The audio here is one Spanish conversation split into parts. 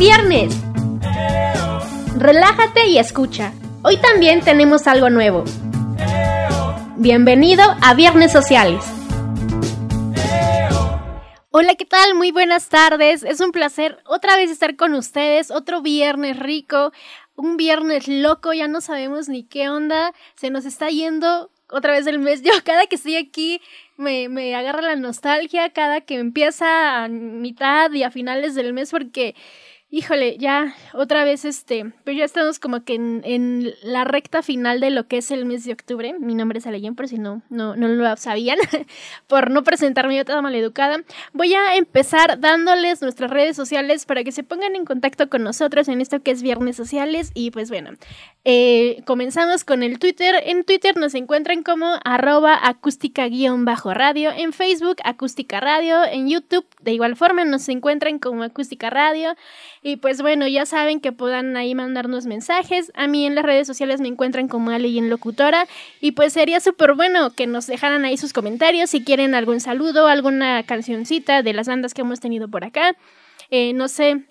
viernes. Relájate y escucha. Hoy también tenemos algo nuevo. Bienvenido a Viernes Sociales. Hola, ¿qué tal? Muy buenas tardes. Es un placer otra vez estar con ustedes. Otro viernes rico, un viernes loco, ya no sabemos ni qué onda. Se nos está yendo otra vez el mes. Yo cada que estoy aquí me, me agarra la nostalgia, cada que empieza a mitad y a finales del mes porque híjole, ya otra vez este, pues ya estamos como que en, la recta final de lo que es el mes de octubre. Mi nombre es Aleyen, por si no, no, no lo sabían, por no presentarme yo toda maleducada. Voy a empezar dándoles nuestras redes sociales para que se pongan en contacto con nosotros en esto que es Viernes Sociales. Y pues bueno, eh, comenzamos con el Twitter. En Twitter nos encuentran como arroba acústica-radio, en Facebook acústica radio, en YouTube de igual forma nos encuentran como acústica radio. Y pues bueno, ya saben que puedan ahí mandarnos mensajes. A mí en las redes sociales me encuentran como Ale y en Locutora. Y pues sería súper bueno que nos dejaran ahí sus comentarios si quieren algún saludo, alguna cancioncita de las bandas que hemos tenido por acá. Eh, no sé,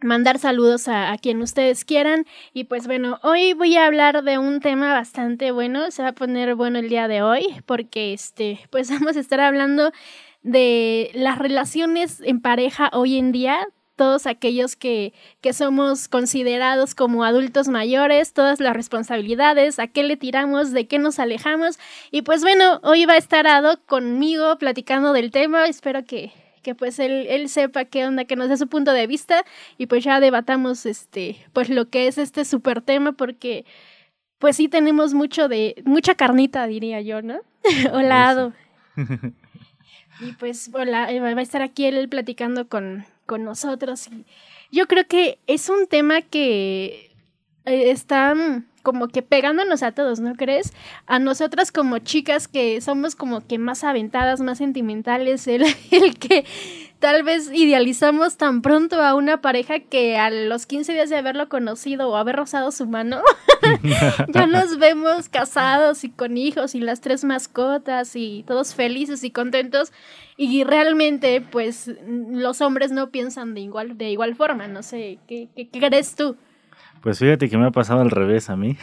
mandar saludos a, a, quien ustedes quieran. Y pues bueno, hoy voy a hablar de un tema bastante bueno. Se va a poner bueno el día de hoy porque este, pues vamos a estar hablando de las relaciones en pareja hoy en día, todos aquellos que, que somos considerados como adultos mayores, todas las responsabilidades, a qué le tiramos, de qué nos alejamos. Y pues bueno, hoy va a estar Ado conmigo platicando del tema. Espero que, que pues él, él sepa qué onda, que nos dé su punto de vista y pues ya debatamos este, pues lo que es este super tema porque pues sí tenemos mucho de, mucha carnita diría yo, ¿no? Hola Ado. y pues hola, va a estar aquí él platicando con, con nosotros. Y yo creo que es un tema que eh, está mm, como que pegándonos a todos, ¿no crees? A nosotras como chicas que somos como que más aventadas, más sentimentales, el, el que tal vez idealizamos tan pronto a una pareja que a los 15 días de haberlo conocido o haber rozado su mano, ya nos vemos casados y con hijos y las tres mascotas y todos felices y contentos y realmente pues los hombres no piensan de igual, de igual forma, no sé, ¿qué, qué, crees tú? Pues fíjate que me ha pasado al revés a mí.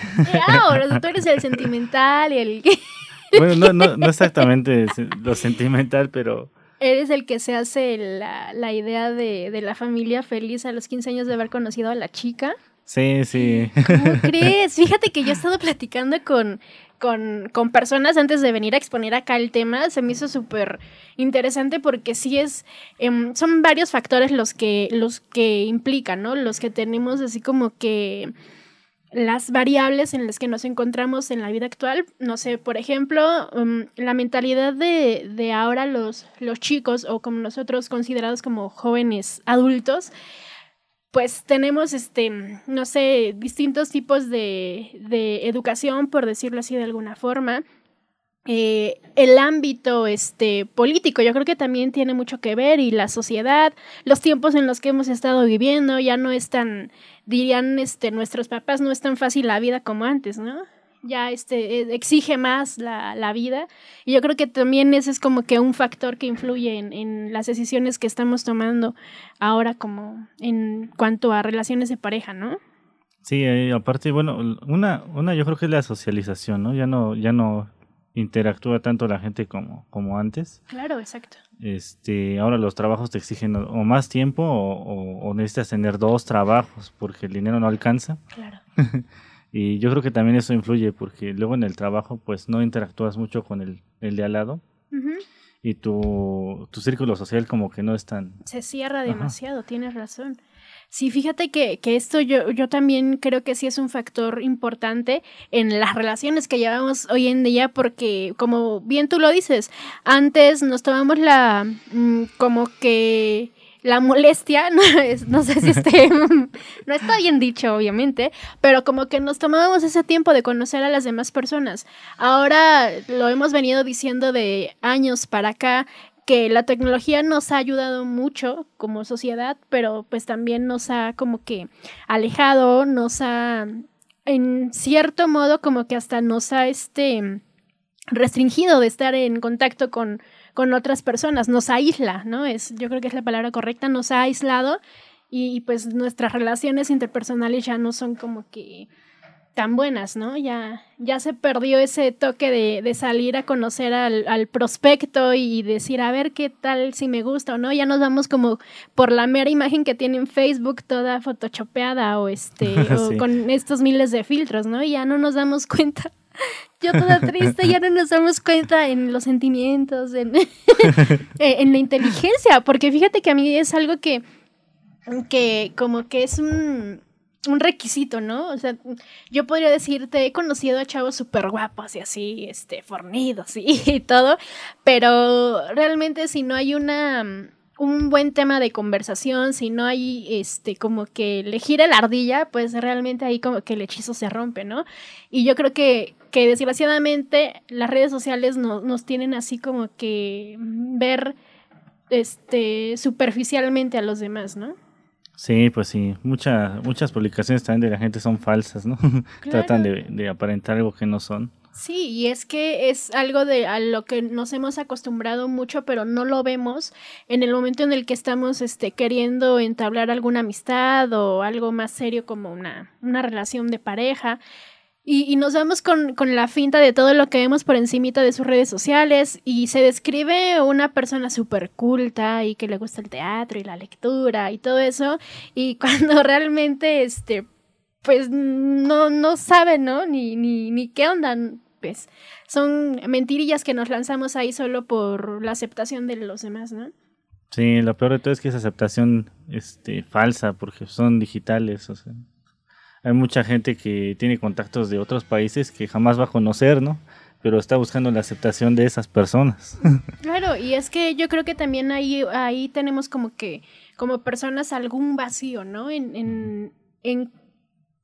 Ahora tú eres el sentimental y el... bueno, no, no, no exactamente lo sentimental, pero Eres el que se hace la, la idea de, de, la familia feliz a los 15 años de haber conocido a la chica. Sí, sí. ¿Cómo crees? Fíjate que yo he estado platicando con, con, con personas antes de venir a exponer acá el tema. Se me hizo súper interesante porque sí es, eh, son varios factores los que, los que implican, ¿no? Los que tenemos así como que las variables en las que nos encontramos en la vida actual. No sé, por ejemplo, um, la mentalidad de, de ahora los, los chicos o como nosotros considerados como jóvenes adultos, pues tenemos, este, no sé, distintos tipos de, de educación, por decirlo así de alguna forma. Eh, el ámbito este, político, yo creo que también tiene mucho que ver y la sociedad, los tiempos en los que hemos estado viviendo, ya no es tan, dirían este, nuestros papás, no es tan fácil la vida como antes, ¿no? Ya este, eh, exige más la, la vida y yo creo que también ese es como que un factor que influye en, en las decisiones que estamos tomando ahora como en cuanto a relaciones de pareja, ¿no? Sí, eh, aparte, bueno, una, una yo creo que es la socialización, ¿no? Ya no, ya no interactúa tanto la gente como, como antes. Claro, exacto. Este, ahora los trabajos te exigen o, más tiempo o, necesitas tener dos trabajos porque el dinero no alcanza. Claro. y yo creo que también eso influye porque luego en el trabajo pues no interactúas mucho con el, el de al lado. Y tu, tu círculo social como que no es tan... Se cierra demasiado, tienes razón. Sí, fíjate que, que esto yo, yo también creo que sí es un factor importante en las relaciones que llevamos hoy en día porque, como bien tú lo dices, antes nos tomamos la, mm, como que la molestia, no, es, no sé si esté, no está bien dicho, obviamente, pero como que nos tomábamos ese tiempo de conocer a las demás personas. Ahora lo hemos venido diciendo de años para acá, que la tecnología nos ha ayudado mucho como sociedad, pero pues también nos ha como que alejado, nos ha, en cierto modo, como que hasta nos ha este restringido de estar en contacto con, con otras personas, nos aísla, ¿no? Es, yo creo que es la palabra correcta, nos ha aislado y pues nuestras relaciones interpersonales ya no son como que tan buenas, ¿no? Ya, ya se perdió ese toque de, de salir a conocer al, al, prospecto y decir, a ver qué tal, si me gusta o no. Ya nos vamos como por la mera imagen que tiene en Facebook, toda photoshopeada o, este, o con estos miles de filtros, ¿no? Y ya no nos damos cuenta. Yo toda triste, ya no nos damos cuenta en los sentimientos, en, en la inteligencia, porque fíjate que a mí es algo que, que como que es un un requisito, ¿no? O sea, yo podría decirte, he conocido a chavos súper guapos y así, este, fornidos y, todo, pero realmente si no hay una un buen tema de conversación, si no hay este como que le gira la ardilla, pues realmente ahí como que el hechizo se rompe, ¿no? Y yo creo que, que desgraciadamente las redes sociales no, nos tienen así como que ver este superficialmente a los demás, ¿no? Sí, pues sí, Mucha, muchas publicaciones también de la gente son falsas, ¿no? Tratan de, aparentar algo que no son. Sí, y es que es algo de a lo que nos hemos acostumbrado mucho, pero no lo vemos en el momento en el que estamos este, queriendo entablar alguna amistad o algo más serio como una, una relación de pareja. Y, nos vamos con, con, la finta de todo lo que vemos por encimita de sus redes sociales y se describe una persona súper culta y que le gusta el teatro y la lectura y todo eso y cuando realmente, este, pues no, no sabe, ¿no? Ni, ni, ni qué onda, pues son mentirillas que nos lanzamos ahí solo por la aceptación de los demás, ¿no? Sí, lo peor de todo es que es aceptación este, falsa porque son digitales, o sea hay mucha gente que tiene contactos de otros países que jamás va a conocer, ¿no? Pero está buscando la aceptación de esas personas. Claro, y es que yo creo que también ahí, ahí tenemos como que, como personas, algún vacío, ¿no? En, en, en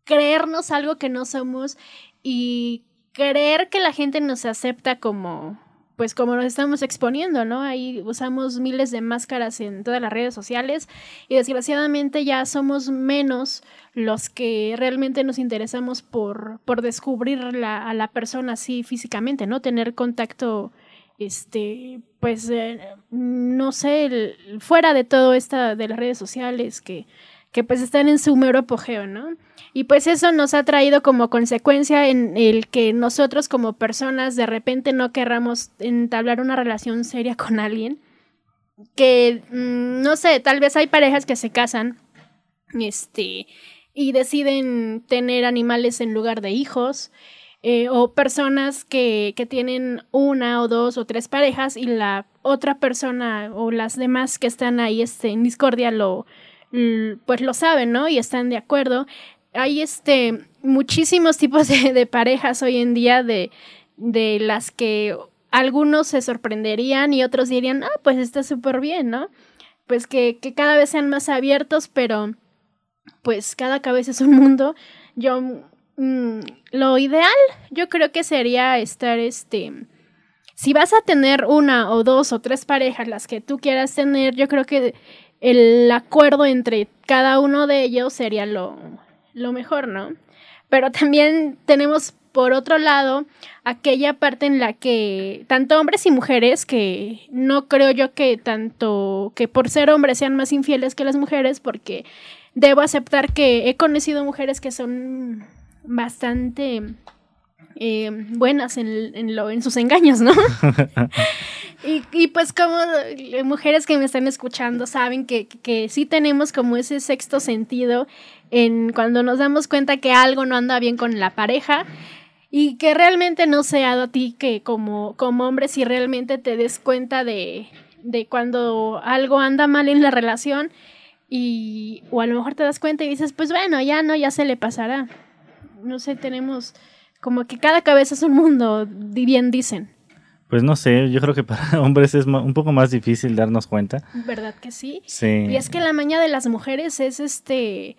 creernos algo que no somos y creer que la gente nos acepta como, pues como nos estamos exponiendo, ¿no? Ahí usamos miles de máscaras en todas las redes sociales y desgraciadamente ya somos menos los que realmente nos interesamos por, por descubrir a la persona así físicamente, ¿no? Tener contacto, este, pues, eh, no sé, fuera de todo esto de las redes sociales que, que pues están en su mero apogeo, ¿no? Y pues eso nos ha traído como consecuencia en el que nosotros como personas de repente no querramos entablar una relación seria con alguien. Que, mm, no sé, tal vez hay parejas que se casan, este, y deciden tener animales en lugar de hijos. Eh, o personas que, que, tienen una o dos o tres parejas y la otra persona o las demás que están ahí este, en discordia lo, pues lo saben, ¿no? Y están de acuerdo hay este muchísimos tipos de, parejas hoy en día de, de las que algunos se sorprenderían y otros dirían, ah, pues está súper bien, ¿no? Pues que, que, cada vez sean más abiertos, pero pues cada cabeza es un mundo. Yo, mm, lo ideal, yo creo que sería estar, este, si vas a tener una o dos o tres parejas, las que tú quieras tener, yo creo que el acuerdo entre cada uno de ellos sería lo, lo mejor, ¿no? Pero también tenemos por otro lado aquella parte en la que tanto hombres y mujeres, que no creo yo que tanto que por ser hombres sean más infieles que las mujeres, porque debo aceptar que he conocido mujeres que son bastante eh, buenas en, lo, en sus engaños, ¿no? y, y, pues como mujeres que me están escuchando saben que, que, sí tenemos como ese sexto sentido en cuando nos damos cuenta que algo no anda bien con la pareja y que realmente no sea a ti que como, como hombre si realmente te des cuenta de, de cuando algo anda mal en la relación y o a lo mejor te das cuenta y dices pues bueno ya no ya se le pasará no sé tenemos como que cada cabeza es un mundo, bien dicen. Pues no sé, yo creo que para hombres es un poco más difícil darnos cuenta. ¿Verdad que sí? Sí. Y es que la maña de las mujeres es este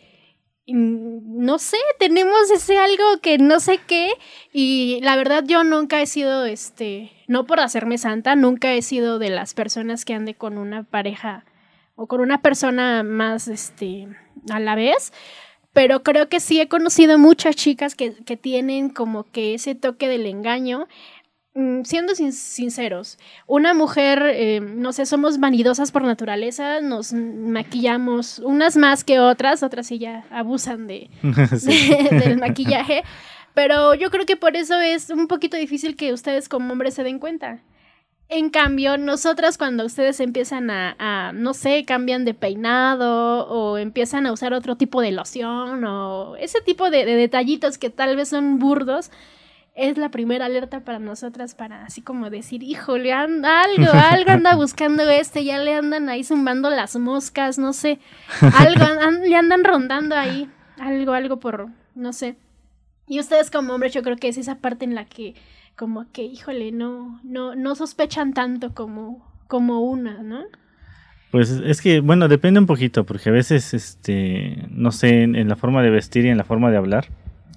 no sé, tenemos ese algo que no sé qué y la verdad yo nunca he sido este, no por hacerme santa, nunca he sido de las personas que ande con una pareja o con una persona más este a la vez, pero creo que sí he conocido muchas chicas que, que tienen como que ese toque del engaño mm, siendo sinceros, una mujer, eh, no sé, somos vanidosas por naturaleza, nos maquillamos unas más que otras, otras sí ya abusan de, del maquillaje, pero yo creo que por eso es un poquito difícil que ustedes como hombres se den cuenta. En cambio, nosotras cuando ustedes empiezan a, no sé, cambian de peinado o empiezan a usar otro tipo de loción o ese tipo de, detallitos que tal vez son burdos, es la primera alerta para nosotras para así como decir, híjole, anda algo, algo anda buscando este, ya le andan ahí zumbando las moscas, no sé, algo, le andan rondando ahí, algo, algo por, no sé. Y ustedes como hombres yo creo que es esa parte en la que como que, híjole, no, no, no sospechan tanto como, como una, ¿no? Pues es que, bueno, depende un poquito, porque a veces, este, no sé, en, la forma de vestir y en la forma de hablar,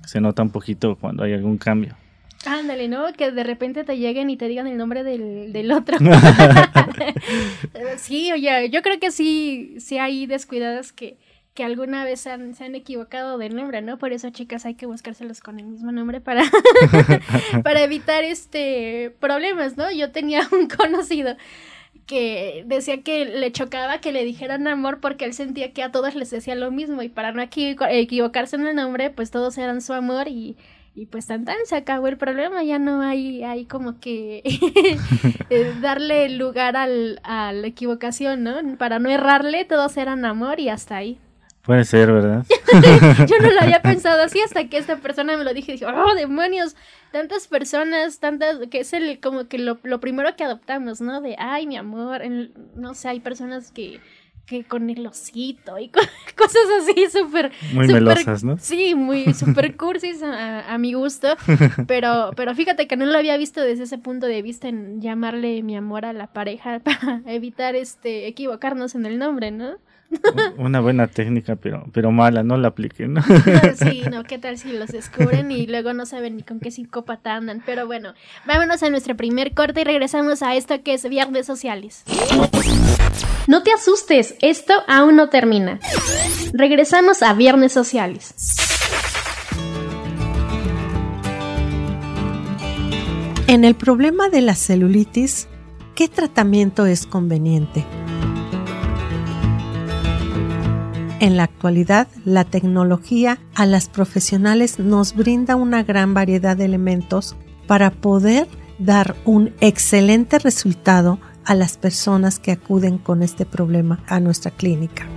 se nota un poquito cuando hay algún cambio. Ándale, ¿no? Que de repente te lleguen y te digan el nombre del, del otro. sí, oye, yo creo que sí, sí hay descuidadas que, que alguna vez se han, equivocado de nombre, ¿no? Por eso, chicas, hay que buscárselos con el mismo nombre para, para evitar este problemas, ¿no? Yo tenía un conocido que decía que le chocaba que le dijeran amor porque él sentía que a todos les decía lo mismo y para no equivocarse en el nombre, pues todos eran su amor y, y pues tan tan se acabó el problema, ya no hay, hay como que eh, darle lugar al, a la equivocación, ¿no? Para no errarle, todos eran amor y hasta ahí. Puede ser, ¿verdad? yo no lo había pensado así hasta que esta persona me lo dije y dije, oh, demonios, tantas personas, tantas, que es el, como que lo, lo primero que adoptamos, ¿no? De, ay, mi amor, no sé, hay personas que, que con el osito y cosas así súper... Muy melosas, ¿no? Sí, muy súper cursis a, a, mi gusto, pero, pero fíjate que no lo había visto desde ese punto de vista en llamarle mi amor a la pareja para evitar este equivocarnos en el nombre, ¿no? Una buena técnica, pero, pero mala, no la apliquen. ¿no? Sí, no, ¿qué tal si los descubren y luego no saben ni con qué psicópata andan? Pero bueno, vámonos a nuestro primer corte y regresamos a esto que es Viernes Sociales. No te asustes, esto aún no termina. Regresamos a Viernes Sociales. En el problema de la celulitis, ¿qué tratamiento es conveniente? En la actualidad, la tecnología a las profesionales nos brinda una gran variedad de elementos para poder dar un excelente resultado a las personas que acuden con este problema a nuestra clínica.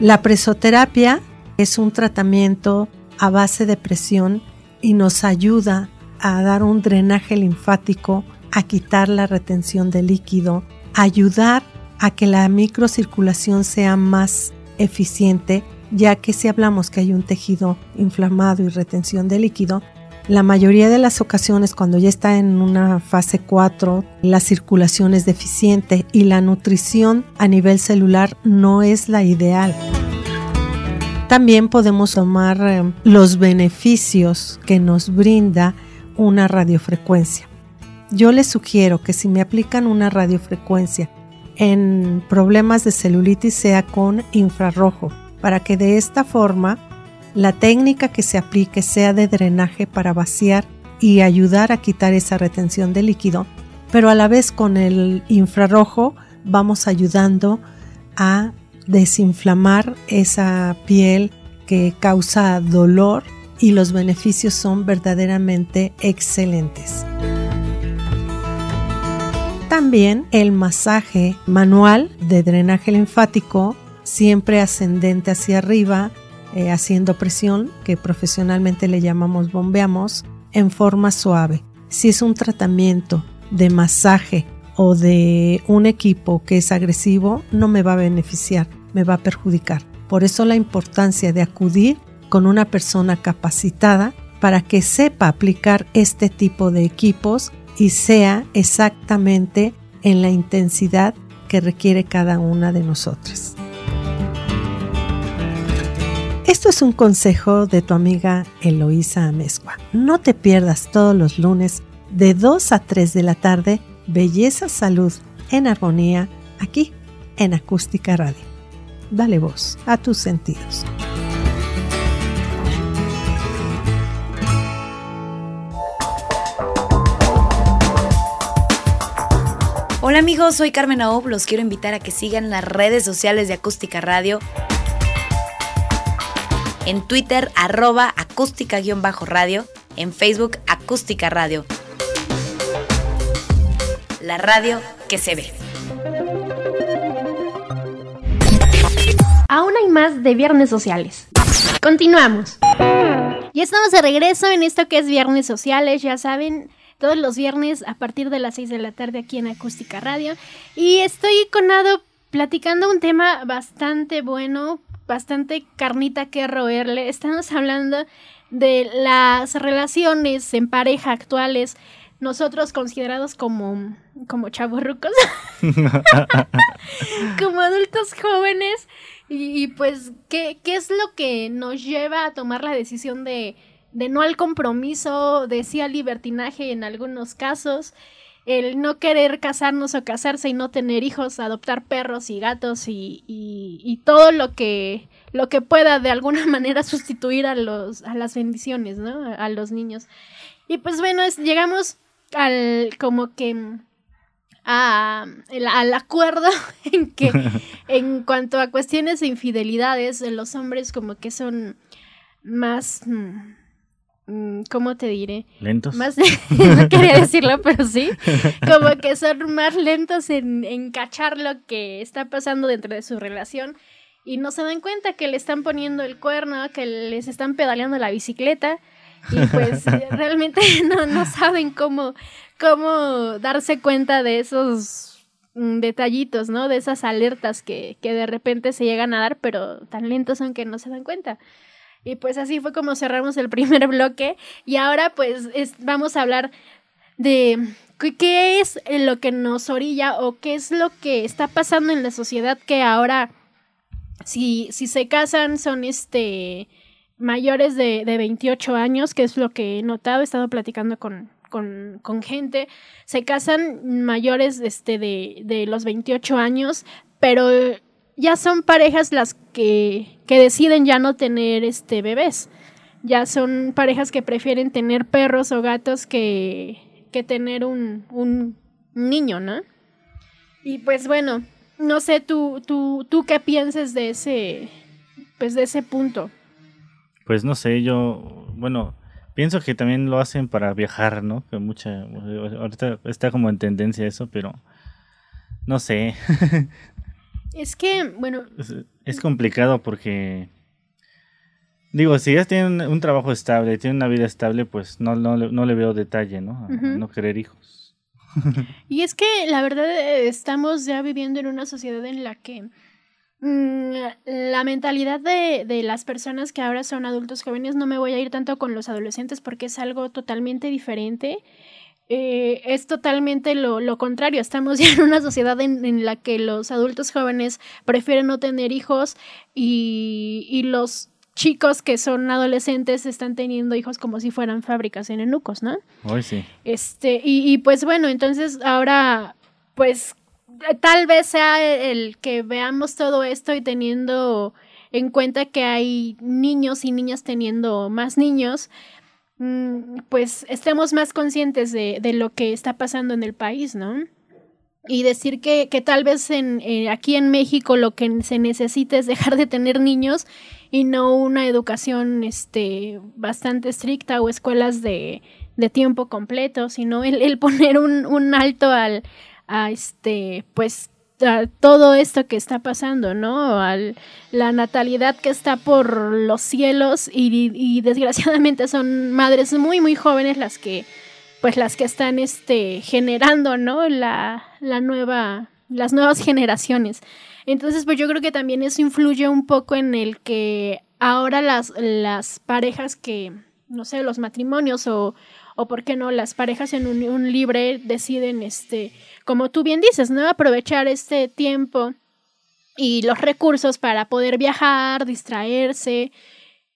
La presoterapia es un tratamiento a base de presión y nos ayuda a dar un drenaje linfático, a quitar la retención de líquido, ayudar a que la microcirculación sea más eficiente, ya que si hablamos que hay un tejido inflamado y retención de líquido, la mayoría de las ocasiones cuando ya está en una fase 4, la circulación es deficiente y la nutrición a nivel celular no es la ideal. También podemos tomar eh, los beneficios que nos brinda una radiofrecuencia. Yo les sugiero que si me aplican una radiofrecuencia en problemas de celulitis sea con infrarrojo, para que de esta forma la técnica que se aplique sea de drenaje para vaciar y ayudar a quitar esa retención de líquido, pero a la vez con el infrarrojo vamos ayudando a desinflamar esa piel que causa dolor y los beneficios son verdaderamente excelentes. También el masaje manual de drenaje linfático, siempre ascendente hacia arriba, eh, haciendo presión, que profesionalmente le llamamos bombeamos, en forma suave. Si es un tratamiento de masaje o de un equipo que es agresivo, no me va a beneficiar, me va a perjudicar. Por eso la importancia de acudir con una persona capacitada para que sepa aplicar este tipo de equipos y sea exactamente en la intensidad que requiere cada una de nosotras. Esto es un consejo de tu amiga Eloísa Amezcua. No te pierdas todos los lunes de 2 a 3 de la tarde Belleza Salud en Armonía aquí en Acústica Radio. Dale voz a tus sentidos. Hola amigos, soy Carmen Aob, los quiero invitar a que sigan las redes sociales de Acústica Radio. En Twitter, arroba acústica-radio. En Facebook, acústica radio. La radio que se ve. Aún hay más de Viernes Sociales. Continuamos. Y estamos de regreso en esto que es Viernes Sociales, ya saben, todos los viernes a partir de las 6 de la tarde aquí en Acústica Radio. Y estoy con Ado platicando un tema bastante bueno, bastante carnita que roerle. Estamos hablando de las relaciones en pareja actuales, nosotros considerados como, como chavorrucos, como adultos jóvenes. Y, pues, ¿qué, ¿qué es lo que nos lleva a tomar la decisión de de no al compromiso, de sí al libertinaje en algunos casos, el no querer casarnos o casarse y no tener hijos, adoptar perros y gatos y, y, todo lo que, lo que pueda de alguna manera sustituir a, los, a las bendiciones, ¿no? A los niños. Y pues bueno, llegamos al como que a, al acuerdo en que en cuanto a cuestiones de infidelidades, los hombres como que son más... Mm, ¿cómo te diré? Lentos. Más, no quería decirlo, pero sí. Como que son más lentos en, en cachar lo que está pasando dentro de su relación y no se dan cuenta que le están poniendo el cuerno, que les están pedaleando la bicicleta y pues realmente no, no saben cómo, cómo darse cuenta de esos mm, detallitos, ¿no? De esas alertas que, que de repente se llegan a dar, pero tan lentos son que no se dan cuenta. Y pues así fue como cerramos el primer bloque. Y ahora pues vamos a hablar de qué es lo que nos orilla o qué es lo que está pasando en la sociedad que ahora si, si se casan son este mayores de, de 28 años, que es lo que he notado, he estado platicando con, con, con gente, se casan mayores este, de, de los 28 años, pero ya son parejas las que, que deciden ya no tener este bebés. Ya son parejas que prefieren tener perros o gatos que, que tener un, un niño, ¿no? Y pues bueno, no sé tú, tú, tú qué pienses de ese, pues de ese punto. Pues no sé, yo, bueno, pienso que también lo hacen para viajar, ¿no? Que mucha, ahorita está como en tendencia eso, pero no sé. Es que, bueno. Es, complicado porque. Digo, si ya tienen un, trabajo estable, tienen una vida estable, pues no, no, no le veo detalle, ¿no? no querer hijos. y es que la verdad eh, estamos ya viviendo en una sociedad en la que mm, la mentalidad de, de, las personas que ahora son adultos jóvenes, no me voy a ir tanto con los adolescentes porque es algo totalmente diferente. Eh, es totalmente lo, lo, contrario. Estamos ya en una sociedad en, la que los adultos jóvenes prefieren no tener hijos y, y, los chicos que son adolescentes están teniendo hijos como si fueran fábricas en enucos, ¿no? Hoy sí. Este, y, y pues bueno, entonces ahora, pues tal vez sea el que veamos todo esto y teniendo en cuenta que hay niños y niñas teniendo más niños, pues estemos más conscientes de, de, lo que está pasando en el país, ¿no? Y decir que, que tal vez eh, aquí en México lo que se necesita es dejar de tener niños y no una educación este, bastante estricta o escuelas de, de tiempo completo, sino el, el poner un, un alto al, a este, pues todo esto que está pasando, ¿no? La natalidad que está por los cielos y, desgraciadamente son madres muy, muy jóvenes las que, pues las que están este, generando, ¿no? La, la nueva, las nuevas generaciones. Entonces, pues yo creo que también eso influye un poco en el que ahora las, las parejas que, no sé, los matrimonios o, o por qué no, las parejas en un libre deciden, este, como tú bien dices, ¿no? Aprovechar este tiempo y los recursos para poder viajar, distraerse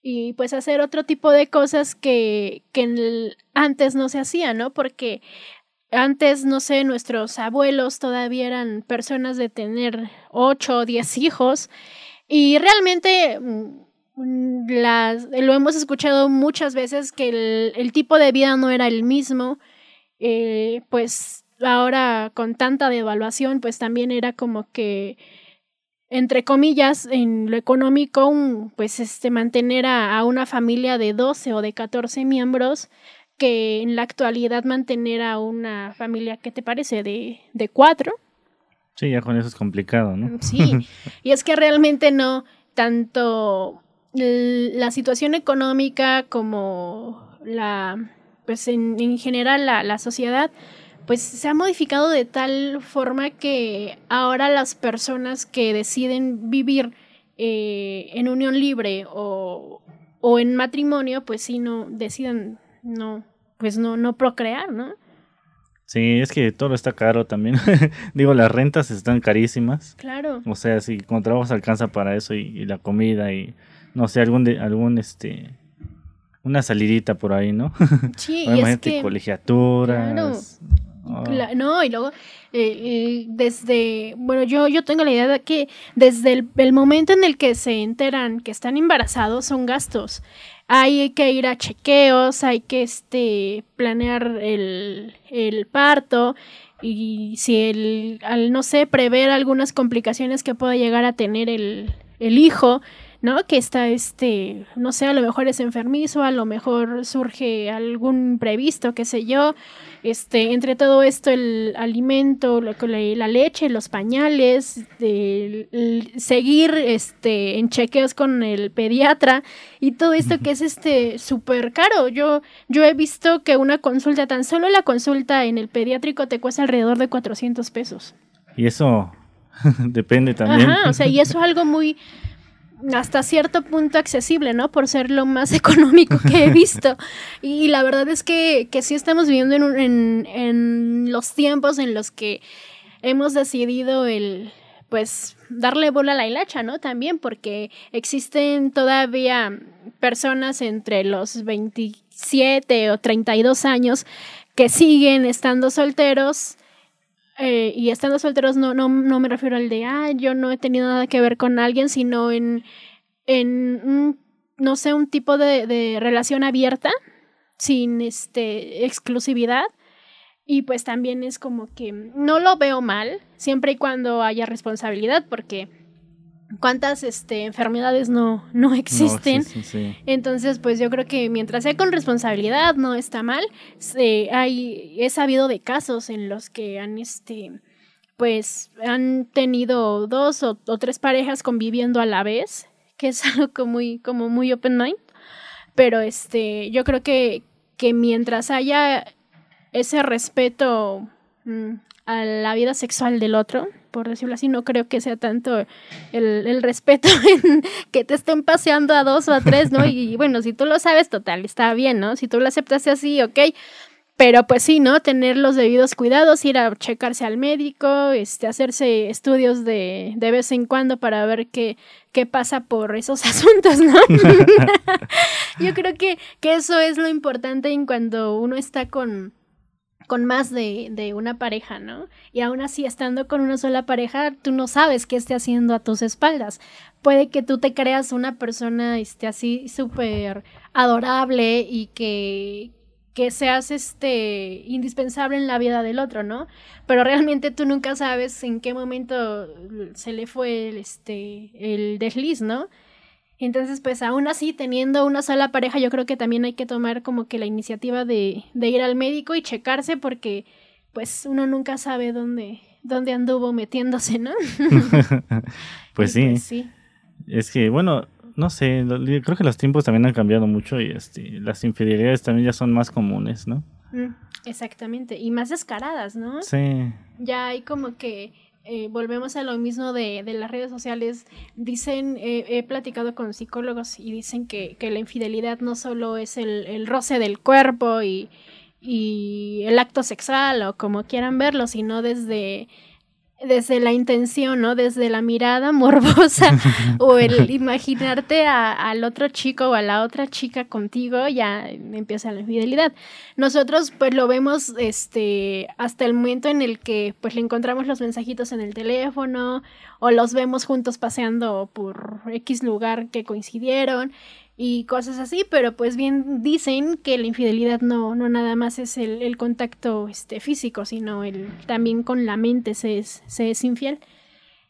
y pues hacer otro tipo de cosas que, que antes no se hacía, ¿no? Porque antes, no sé, nuestros abuelos todavía eran personas de tener ocho o diez hijos y realmente mm, las, lo hemos escuchado muchas veces que el, el tipo de vida no era el mismo, eh, pues ahora con tanta devaluación, pues también era como que entre comillas, en lo económico, pues este, mantener a, una familia de 12 o de 14 miembros, que en la actualidad mantener a una familia, ¿qué te parece? De, de cuatro. Sí, ya con eso es complicado, ¿no? Sí, y es que realmente no, tanto la situación económica como la, pues en, en general la, la sociedad, pues se ha modificado de tal forma que ahora las personas que deciden vivir eh, en unión libre o, o, en matrimonio, pues sí no deciden no, pues no, no procrear, ¿no? Sí, es que todo está caro también. Digo, las rentas están carísimas. Claro. O sea, si con trabajo alcanza para eso y, la comida y no sé, algún de, algún este una salidita por ahí, ¿no? Sí, y es que, colegiaturas. No, y luego, eh, eh, desde, bueno, yo, yo tengo la idea de que desde el, momento en el que se enteran que están embarazados son gastos. Hay que ir a chequeos, hay que este, planear el, el parto y si el, al, no sé, prever algunas complicaciones que pueda llegar a tener el, el hijo, ¿no? Que está, este, no sé, a lo mejor es enfermizo, a lo mejor surge algún previsto, qué sé yo. Este, entre todo esto, el alimento, la, leche, los pañales, seguir este, en chequeos con el pediatra y todo esto que es este súper caro. Yo, yo he visto que una consulta, tan solo la consulta en el pediátrico te cuesta alrededor de 400 pesos. Y eso depende también. Ajá, o sea, y eso es algo muy hasta cierto punto accesible, ¿no? Por ser lo más económico que he visto. y la verdad es que, que sí estamos viviendo en, en, en, los tiempos en los que hemos decidido el, pues, darle bola a la hilacha, ¿no? También porque existen todavía personas entre los 27 o 32 años que siguen estando solteros eh, y estando solteros no, no, no me refiero al de, ah, yo no he tenido nada que ver con alguien, sino en, en no sé, un tipo de, de relación abierta, sin este, exclusividad. Y pues también es como que no lo veo mal, siempre y cuando haya responsabilidad, porque cuántas este, enfermedades no, no existen. Entonces, pues yo creo que mientras sea con responsabilidad, no está mal. hay, he sabido de casos en los que han, este, pues, han tenido dos o, tres parejas conviviendo a la vez, que es algo como muy, como muy open mind. Pero este, yo creo que, que mientras haya ese respeto mm, a la vida sexual del otro, por decirlo así, no creo que sea tanto el, respeto en que te estén paseando a dos o a tres, ¿no? Y, bueno, si tú lo sabes, total, está bien, ¿no? Si tú lo aceptaste así, ok. Pero pues sí, ¿no? Tener los debidos cuidados, ir a checarse al médico, este, hacerse estudios de, de vez en cuando para ver qué, qué pasa por esos asuntos, ¿no? Yo creo que, que eso es lo importante en cuando uno está con, con más de, de, una pareja, ¿no? Y aún así, estando con una sola pareja, tú no sabes qué esté haciendo a tus espaldas. Puede que tú te creas una persona este, así súper adorable y que, que seas este indispensable en la vida del otro, ¿no? Pero realmente tú nunca sabes en qué momento se le fue el, este, el desliz, ¿no? Entonces, pues aún así, teniendo una sola pareja, yo creo que también hay que tomar como que la iniciativa de, de ir al médico y checarse porque pues uno nunca sabe dónde, dónde anduvo metiéndose, ¿no? pues, sí. pues sí. Es que, bueno, no sé, creo que los tiempos también han cambiado mucho y este, las infidelidades también ya son más comunes, ¿no? Mm, exactamente, y más descaradas, ¿no? Sí. Ya hay como que eh, volvemos a lo mismo de, de las redes sociales. Dicen, he platicado con psicólogos y dicen que, la infidelidad no solo es el, roce del cuerpo y el acto sexual o como quieran verlo, sino desde desde la intención, ¿no? Desde la mirada morbosa o el imaginarte al otro chico o a la otra chica contigo, ya empieza la infidelidad. Nosotros pues lo vemos este hasta el momento en el que pues le encontramos los mensajitos en el teléfono o los vemos juntos paseando por X lugar que coincidieron y cosas así, pero pues bien dicen que la infidelidad no, no nada más es el, contacto este, físico, sino el, también con la mente se es, se es infiel.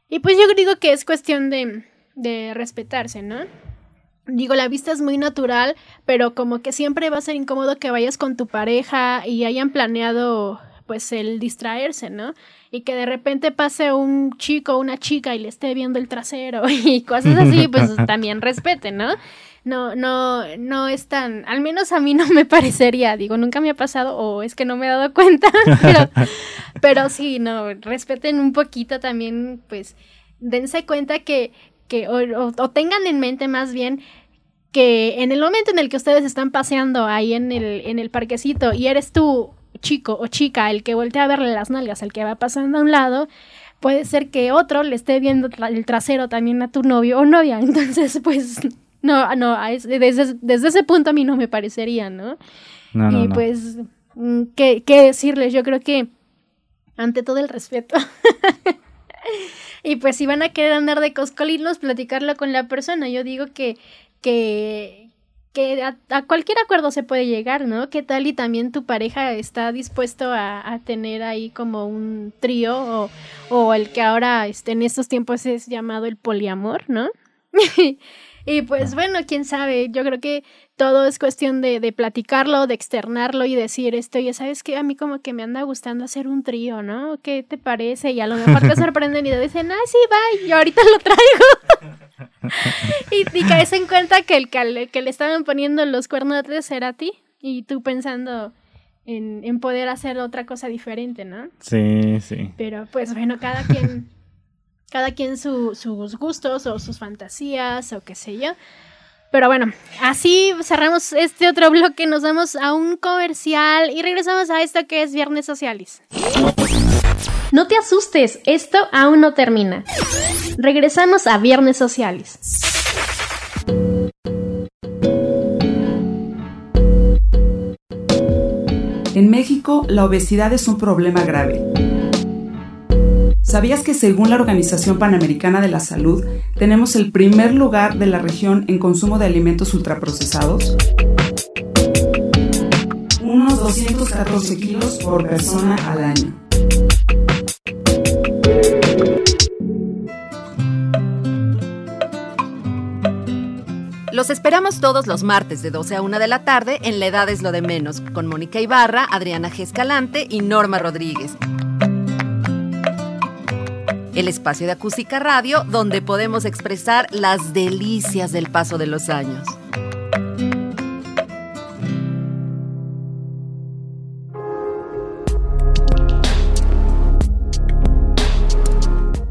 Y pues yo digo que es cuestión de, de respetarse, ¿no? Digo, la vista es muy natural, pero como que siempre va a ser incómodo que vayas con tu pareja y hayan planeado pues el distraerse, ¿no? Y que de repente pase un chico o una chica y le esté viendo el trasero y cosas así, pues también respeten, ¿no? No, no, no es tan, al menos a mí no me parecería, digo, nunca me ha pasado o es que no me he dado cuenta, pero, pero sí, no, respeten un poquito también, pues, dense cuenta que, que o, o tengan en mente más bien que en el momento en el que ustedes están paseando ahí en el, en el parquecito y eres tú chico o chica el que voltea a verle las nalgas al que va pasando a un lado, puede ser que otro le esté viendo el trasero también a tu novio o novia. Entonces, pues, no, no, desde, desde ese punto a mí no me parecería, ¿no? y pues, mm, ¿qué, ¿qué decirles? Yo creo que ante todo el respeto. y pues si van a querer andar de coscolinos, platicarlo con la persona. Yo digo que, que, que a, cualquier acuerdo se puede llegar, ¿no? ¿Qué tal y también tu pareja está dispuesto a, tener ahí como un trío o, o, el que ahora este, en estos tiempos es llamado el poliamor, ¿no? y pues bueno, quién sabe, yo creo que todo es cuestión de, de, platicarlo, de externarlo y decir esto, ya sabes que a mí como que me anda gustando hacer un trío, ¿no? ¿Qué te parece? Y a lo mejor te sorprenden y te dicen, ah, sí, va, yo ahorita lo traigo. y, y, caes en cuenta que el que, le estaban poniendo los cuernos era a ti y tú pensando en, en, poder hacer otra cosa diferente, ¿no? Sí, sí. Pero pues bueno, cada quien, cada quien sus gustos o sus fantasías o qué sé yo. Pero bueno, así cerramos este otro bloque, nos vamos a un comercial y regresamos a esto que es Viernes Socialis. No te asustes, esto aún no termina. Regresamos a Viernes Sociales. En México, la obesidad es un problema grave. ¿Sabías que según la Organización Panamericana de la Salud, tenemos el primer lugar de la región en consumo de alimentos ultraprocesados? Unos 214 kilos por persona al año. Los esperamos todos los martes de 12 a 1 de la tarde en La Edad es lo de menos, con Mónica Ibarra, Adriana G. Escalante y Norma Rodríguez. El espacio de acústica radio donde podemos expresar las delicias del paso de los años.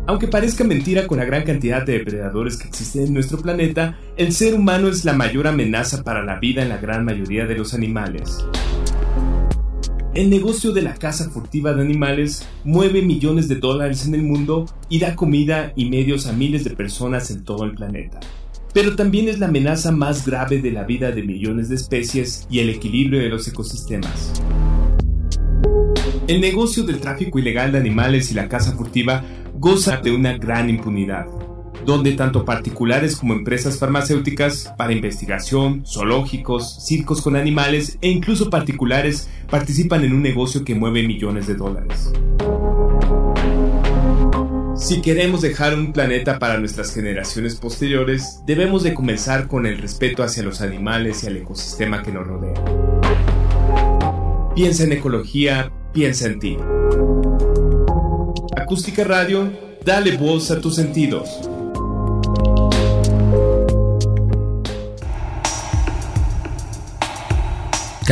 Aunque parezca mentira con la gran cantidad de depredadores que existen en nuestro planeta, el ser humano es la mayor amenaza para la vida en la gran mayoría de los animales. El negocio de la caza furtiva de animales mueve millones de dólares en el mundo y da comida y medios a miles de personas en todo el planeta. Pero también es la amenaza más grave de la vida de millones de especies y el equilibrio de los ecosistemas. El negocio del tráfico ilegal de animales y la caza furtiva goza de una gran impunidad, donde tanto particulares como empresas farmacéuticas para investigación, zoológicos, circos con animales e incluso particulares participan en un negocio que mueve millones de dólares. Si queremos dejar un planeta para nuestras generaciones posteriores, debemos de comenzar con el respeto hacia los animales y al ecosistema que nos rodea. Piensa en ecología, piensa en ti. Acústica Radio, dale voz a tus sentidos.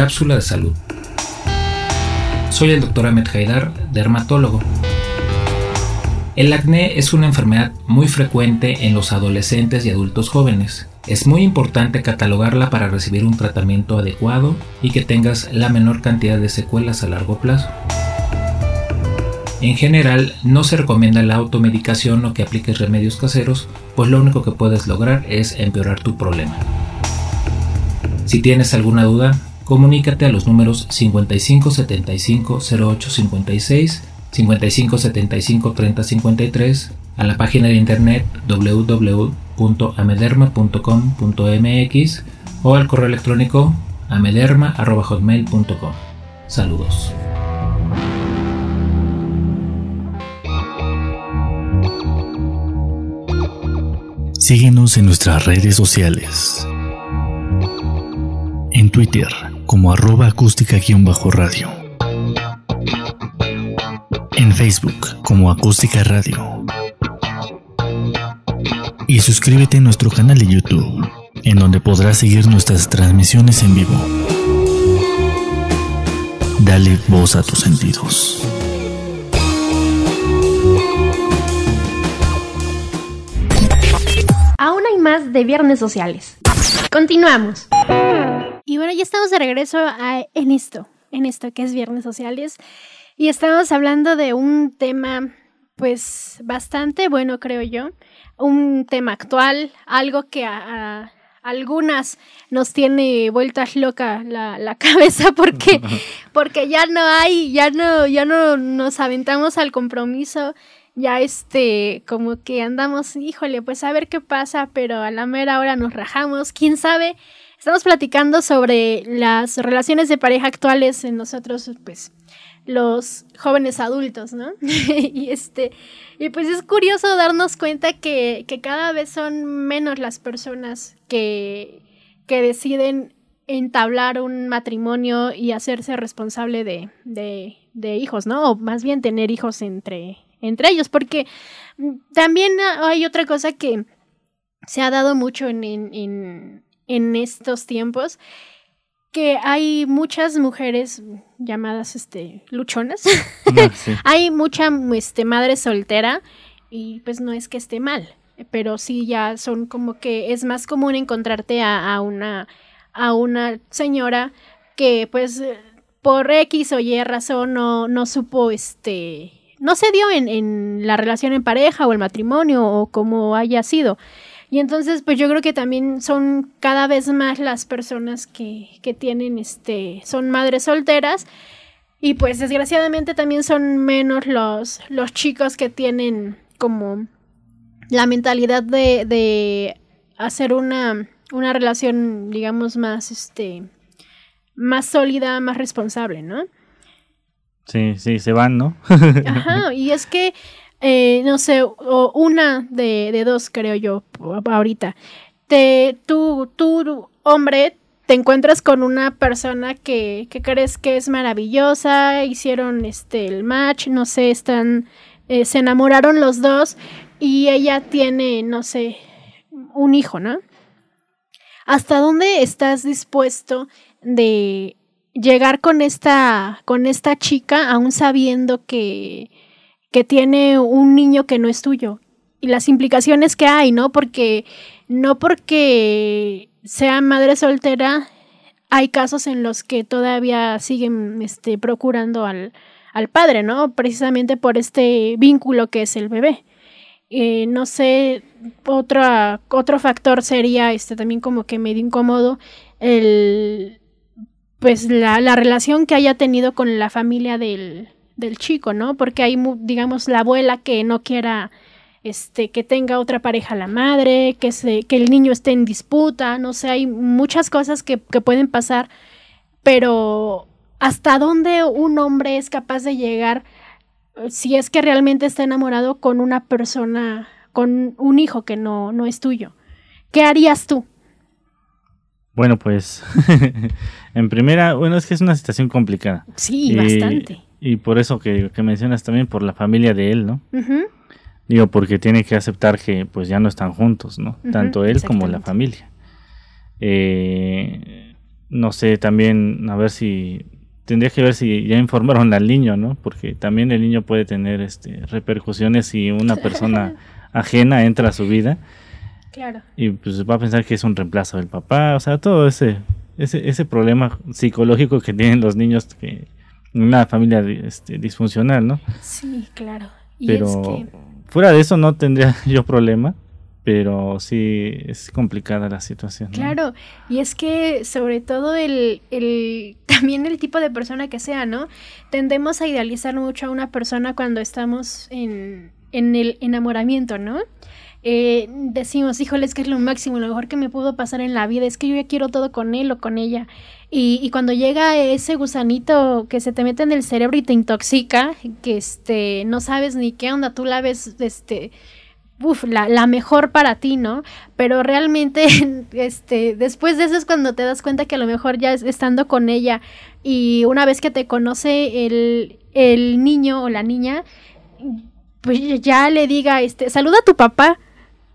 Cápsula de salud. Soy el doctor Ahmed Haidar, dermatólogo. El acné es una enfermedad muy frecuente en los adolescentes y adultos jóvenes. Es muy importante catalogarla para recibir un tratamiento adecuado y que tengas la menor cantidad de secuelas a largo plazo. En general, no se recomienda la automedicación o que apliques remedios caseros, pues lo único que puedes lograr es empeorar tu problema. Si tienes alguna duda, comunícate a los números 55 75 08 56, 55 75 30 53, a la página de internet www.amederma.com.mx o al correo electrónico amederma.hotmail.com. Saludos. Síguenos en nuestras redes sociales. En Twitter como arroba acústica-radio. En Facebook como acústica radio. Y suscríbete a nuestro canal de YouTube, en donde podrás seguir nuestras transmisiones en vivo. Dale voz a tus sentidos. Aún hay más de Viernes Sociales. Continuamos. Y bueno, ya estamos de regreso en esto, en esto que es Viernes Sociales. Y estamos hablando de un tema, pues, bastante bueno, creo yo. Un tema actual, algo que a, algunas nos tiene vueltas loca la, la, cabeza porque, porque ya no hay, ya no, ya no nos aventamos al compromiso ya este, como que andamos, híjole, pues a ver qué pasa, pero a la mera hora nos rajamos, quién sabe. Estamos platicando sobre las relaciones de pareja actuales en nosotros, pues, los jóvenes adultos, ¿no? y este, y pues es curioso darnos cuenta que, que cada vez son menos las personas que, que deciden entablar un matrimonio y hacerse responsable de, de, de hijos, ¿no? O más bien tener hijos entre, entre ellos, porque también hay otra cosa que se ha dado mucho en, en, estos tiempos, que hay muchas mujeres llamadas este luchonas. Ah, hay mucha este, madre soltera y pues no es que esté mal, pero sí ya son como que es más común encontrarte a, a una a una señora que pues por X o Y razón no, no supo este no se dio en, en la relación en pareja o el matrimonio o como haya sido. Y entonces, pues yo creo que también son cada vez más las personas que, que tienen, este, son madres solteras. Y pues desgraciadamente también son menos los, los chicos que tienen como la mentalidad de, de hacer una, una relación, digamos, más, este, más sólida, más responsable, ¿no? Sí, sí, se van, ¿no? Ajá, y es que, eh, no sé, o una de, de, dos, creo yo, ahorita. Te, tú, tú, hombre, te encuentras con una persona que, que crees que es maravillosa, hicieron este el match, no sé, están, eh, se enamoraron los dos y ella tiene, no sé, un hijo, ¿no? ¿Hasta dónde estás dispuesto de llegar con esta, con esta chica aún sabiendo que, que tiene un niño que no es tuyo. Y las implicaciones que hay, ¿no? Porque no porque sea madre soltera, hay casos en los que todavía siguen este, procurando al, al padre, ¿no? Precisamente por este vínculo que es el bebé. Eh, no sé, otro, otro factor sería este también como que medio incómodo el pues la, la, relación que haya tenido con la familia del, del chico, ¿no? Porque hay, digamos, la abuela que no quiera este, que tenga otra pareja la madre, que, se, que el niño esté en disputa, no sé, hay muchas cosas que, que pueden pasar, pero hasta dónde un hombre es capaz de llegar eh, si es que realmente está enamorado con una persona, con un hijo que no, no es tuyo. ¿Qué harías tú? Bueno, pues en primera, bueno, es que es una situación complicada. Sí, bastante. Y por eso que, mencionas también por la familia de él, ¿no? Digo, porque tiene que aceptar que pues ya no están juntos, ¿no? Tanto él como la familia. Eh, no sé, también a ver si tendría que ver si ya informaron al niño, ¿no? Porque también el niño puede tener este repercusiones si una persona ajena entra a su vida Claro. Y pues va a pensar que es un reemplazo del papá, o sea, todo ese, ese, ese problema psicológico que tienen los niños que una familia este, disfuncional, ¿no? Sí, claro. pero fuera de eso no tendría yo problema, pero sí es complicada la situación. Claro, y es que sobre todo el, el, también el tipo de persona que sea, ¿no? Tendemos a idealizar mucho a una persona cuando estamos en en el enamoramiento, ¿no? Eh, decimos, híjole, es que es lo máximo, lo mejor que me pudo pasar en la vida, es que yo ya quiero todo con él o con ella. Y, y, cuando llega ese gusanito que se te mete en el cerebro y te intoxica, que este, no sabes ni qué onda, tú la ves, este, la, la, mejor para ti, ¿no? Pero realmente, este, después de eso es cuando te das cuenta que a lo mejor ya es, estando con ella y una vez que te conoce el, el niño o la niña, pues ya le diga, este, saluda a tu papá.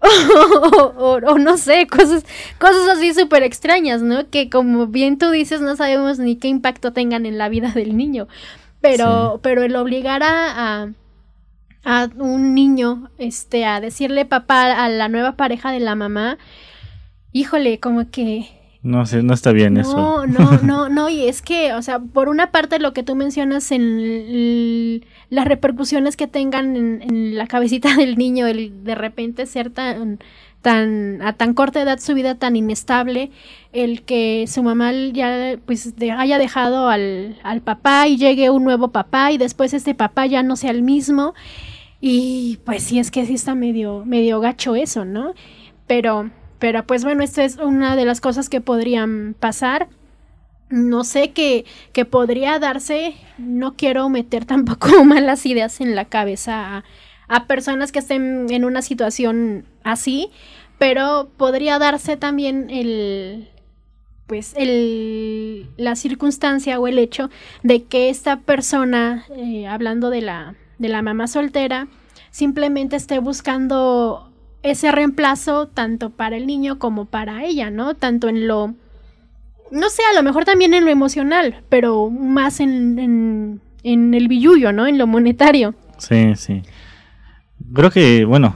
o, o, no sé, cosas, cosas así súper extrañas, ¿no? Que como bien tú dices, no sabemos ni qué impacto tengan en la vida del niño. Pero, sí. pero el obligar a, a a un niño, este, a decirle papá a la nueva pareja de la mamá, híjole, como que... No sé, no está bien no, eso. No, no, no, no, y es que, o sea, por una parte lo que tú mencionas en las repercusiones que tengan en, en, la cabecita del niño, el de repente ser tan, tan, a tan corta edad su vida tan inestable, el que su mamá ya pues haya dejado al, al papá y llegue un nuevo papá y después este papá ya no sea el mismo. Y pues sí, es que sí está medio, medio gacho eso, ¿no? Pero, pero pues bueno, esta es una de las cosas que podrían pasar. No sé qué que podría darse. No quiero meter tampoco malas ideas en la cabeza a, personas que estén en una situación así. Pero podría darse también el, pues el, la circunstancia o el hecho de que esta persona, eh, hablando de la, de la mamá soltera simplemente esté buscando ese reemplazo tanto para el niño como para ella, ¿no? Tanto en lo, no sé, a lo mejor también en lo emocional, pero más en, en, en el billullo, ¿no? En lo monetario. Sí, sí. Creo que, bueno,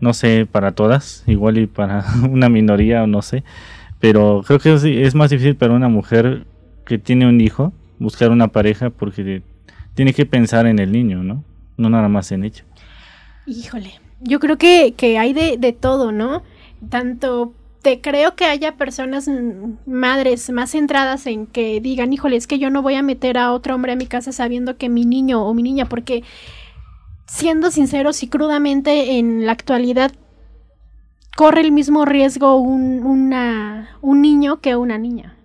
no sé para todas, igual y para una minoría o no sé, pero creo que es, es más difícil para una mujer que tiene un hijo buscar una pareja porque tiene que pensar en el niño, ¿no? no nada más en ella. Híjole, yo creo que, que hay de, de, todo, ¿no? Tanto te creo que haya personas, madres más centradas en que digan, híjole, es que yo no voy a meter a otro hombre a mi casa sabiendo que mi niño o mi niña, porque siendo sinceros y crudamente en la actualidad corre el mismo riesgo un, un niño que una niña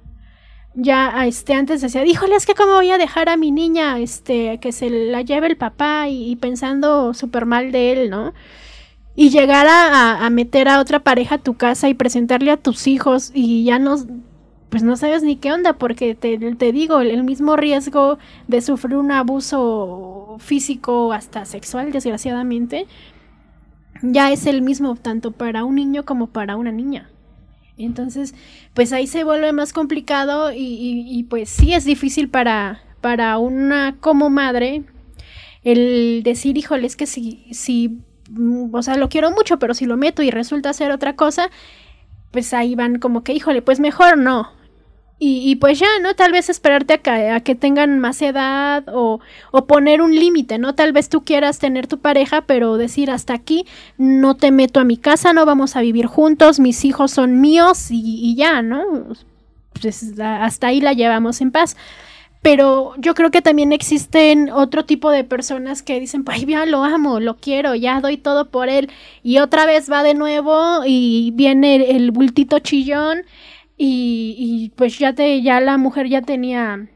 ya este antes decía, híjole, es que cómo voy a dejar a mi niña este que se la lleve el papá y, pensando súper mal de él, ¿no? Y llegar a, a, meter a otra pareja a tu casa y presentarle a tus hijos y ya no, pues no sabes ni qué onda, porque te, te digo, el, el mismo riesgo de sufrir un abuso físico hasta sexual, desgraciadamente, ya es el mismo tanto para un niño como para una niña. Entonces, pues ahí se vuelve más complicado y, y, y, pues sí es difícil para, para una como madre el decir, híjole, es que si, si, o sea, lo quiero mucho, pero si lo meto y resulta ser otra cosa, pues ahí van como que, híjole, pues mejor no, y, y, pues ya, ¿no? Tal vez esperarte a que, tengan más edad o, o poner un límite, ¿no? Tal vez tú quieras tener tu pareja, pero decir hasta aquí, no te meto a mi casa, no vamos a vivir juntos, mis hijos son míos y, y ya, ¿no? Pues hasta ahí la llevamos en paz. Pero yo creo que también existen otro tipo de personas que dicen, ay, ya lo amo, lo quiero, ya doy todo por él. Y otra vez va de nuevo y viene el bultito chillón y, pues ya te ya la mujer ya tenía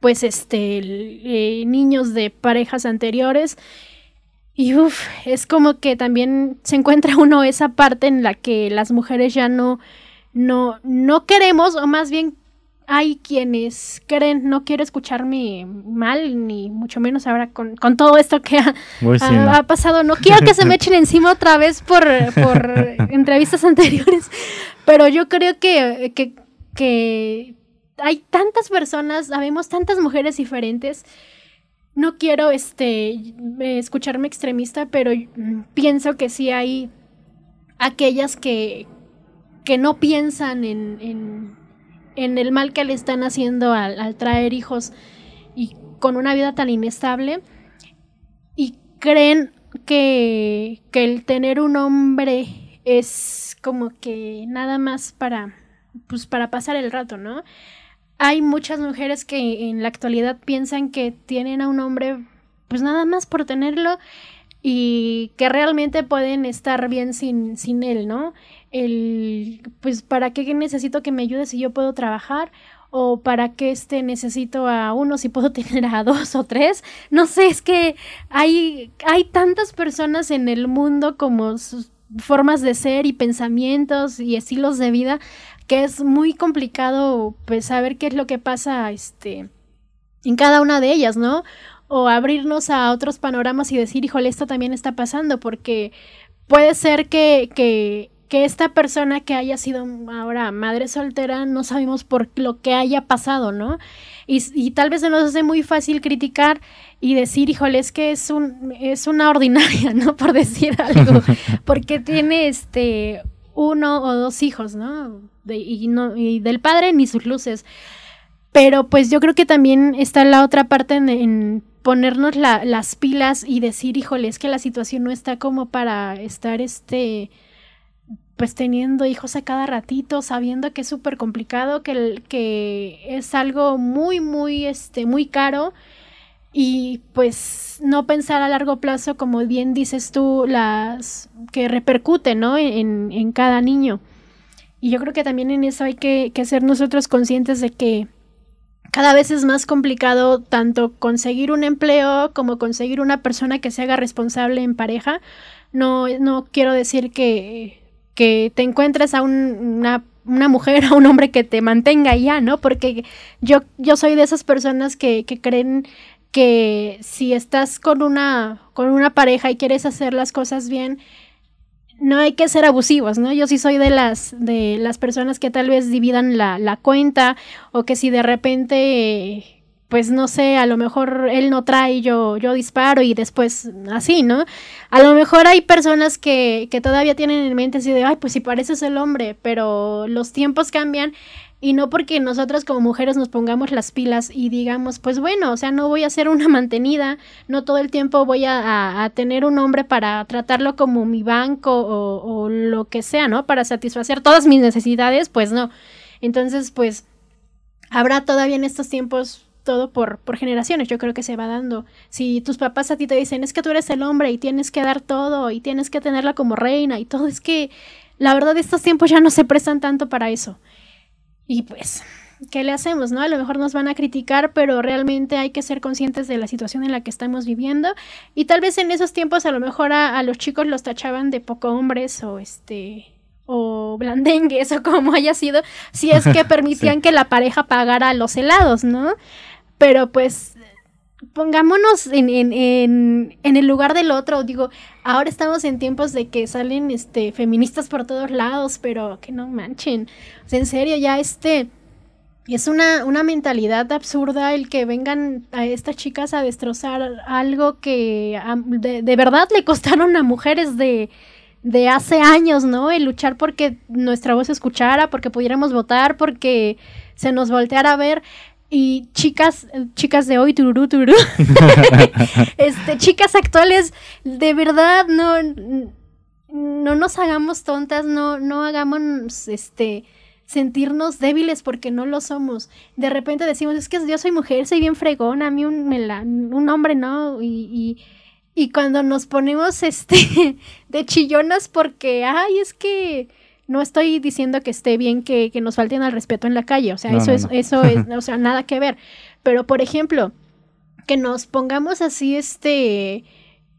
pues este eh, niños de parejas anteriores. Y uff, es como que también se encuentra uno esa parte en la que las mujeres ya no no no queremos o más bien hay quienes creen, no quiero escucharme mal, ni mucho menos ahora con, con todo esto que ha, sí, ha, no. ha pasado. No quiero que se me echen encima otra vez por, por entrevistas anteriores, pero yo creo que, que, que hay tantas personas, habemos tantas mujeres diferentes. No quiero este escucharme extremista, pero pienso que sí hay aquellas que, que no piensan en, en, en el mal que le están haciendo al, traer hijos y con una vida tan inestable y creen que, que el tener un hombre es como que nada más para pues para pasar el rato, ¿no? Hay muchas mujeres que en la actualidad piensan que tienen a un hombre pues nada más por tenerlo y que realmente pueden estar bien sin, sin él, ¿no? El, pues, ¿para qué necesito que me ayude si yo puedo trabajar? o para qué este necesito a uno si puedo tener a dos o tres. No sé, es que hay, hay tantas personas en el mundo como sus formas de ser y pensamientos y estilos de vida que es muy complicado pues saber qué es lo que pasa este en cada una de ellas, ¿no? O abrirnos a otros panoramas y decir, híjole, esto también está pasando, porque puede ser que, que que esta persona que haya sido ahora madre soltera no sabemos por lo que haya pasado, ¿no? Y, tal vez se nos hace muy fácil criticar y decir, híjole, es que es, un, es una ordinaria, ¿no? Por decir algo, porque tiene este uno o dos hijos, ¿no? y, no y del padre ni sus luces. Pero pues yo creo que también está la otra parte en, ponernos las pilas y decir, híjole, es que la situación no está como para estar este pues teniendo hijos a cada ratito, sabiendo que es súper complicado, que, que es algo muy, muy, este, muy caro y pues no pensar a largo plazo, como bien dices tú, las que repercute, ¿no? En, en cada niño. Y yo creo que también en eso hay que, que ser nosotros conscientes de que cada vez es más complicado tanto conseguir un empleo como conseguir una persona que se haga responsable en pareja. No, no quiero decir que que te encuentres a una, una, mujer o un hombre que te mantenga ya, ¿no? Porque yo, yo soy de esas personas que, que creen que si estás con una, con una pareja y quieres hacer las cosas bien, no hay que ser abusivos, ¿no? Yo sí soy de las, de las personas que tal vez dividan la, la cuenta o que si de repente pues no sé, a lo mejor él no trae, yo, yo disparo y después así, ¿no? A lo mejor hay personas que, que todavía tienen en mente así de, ay, pues si pareces el hombre, pero los tiempos cambian y no porque nosotras como mujeres nos pongamos las pilas y digamos, pues bueno, o sea, no voy a ser una mantenida, no todo el tiempo voy a, a, tener un hombre para tratarlo como mi banco o, o lo que sea, ¿no? Para satisfacer todas mis necesidades, pues no. Entonces, pues habrá todavía en estos tiempos todo por, por generaciones, yo creo que se va dando. Si tus papás a ti te dicen, es que tú eres el hombre y tienes que dar todo y tienes que tenerla como reina y todo, es que la verdad estos tiempos ya no se prestan tanto para eso. Y pues, ¿qué le hacemos, no? A lo mejor nos van a criticar, pero realmente hay que ser conscientes de la situación en la que estamos viviendo. Y tal vez en esos tiempos a lo mejor a, a los chicos los tachaban de poco hombres o este o blandengues o como haya sido, si es que permitían que la pareja pagara los helados, ¿no? Pero pues pongámonos en, en, en, en, el lugar del otro. Digo, ahora estamos en tiempos de que salen este feministas por todos lados, pero que no manchen. En serio, ya este. Es una, una mentalidad absurda el que vengan a estas chicas a destrozar algo que de, de verdad le costaron a mujeres de, de hace años, ¿no? El luchar porque nuestra voz se escuchara, porque pudiéramos votar, porque se nos volteara a ver. Y chicas, chicas de hoy, tururú, tururú, este, chicas actuales, de verdad, no, no nos hagamos tontas, no, no hagamos, este, sentirnos débiles porque no lo somos. De repente decimos, es que yo soy mujer, soy bien fregona, a mí un, un hombre no, y, y, y cuando nos ponemos, este, de chillonas porque, ay, es que no estoy diciendo que esté bien que, nos falten al respeto en la calle, o sea, eso es, eso es, o sea, nada que ver. Pero, por ejemplo, que nos pongamos así, este,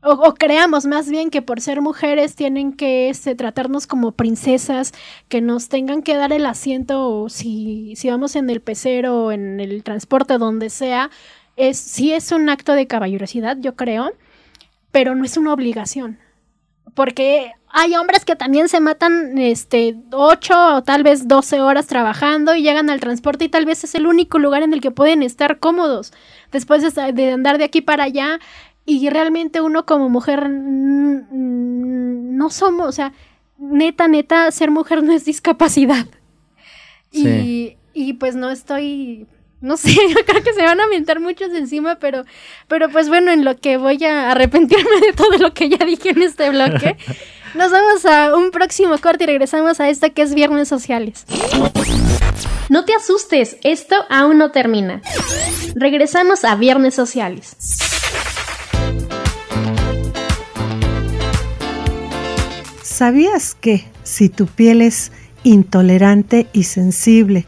o, creamos más bien que por ser mujeres tienen que este, tratarnos como princesas, que nos tengan que dar el asiento si, si vamos en el pecero o en el transporte, donde sea, es, sí es un acto de caballerosidad, yo creo, pero no es una obligación. Porque hay hombres que también se matan este 8 o tal vez 12 horas trabajando y llegan al transporte y tal vez es el único lugar en el que pueden estar cómodos después de, andar de aquí para allá y realmente uno como mujer no somos, o sea, neta, neta, ser mujer no es discapacidad. Y, y pues no estoy no sé, yo creo que se van a aventar muchos encima, pero, pero pues bueno, en lo que voy a arrepentirme de todo lo que ya dije en este bloque, nos vamos a un próximo corte y regresamos a esta que es Viernes Sociales. No te asustes, esto aún no termina. Regresamos a Viernes Sociales. ¿Sabías que si tu piel es intolerante y sensible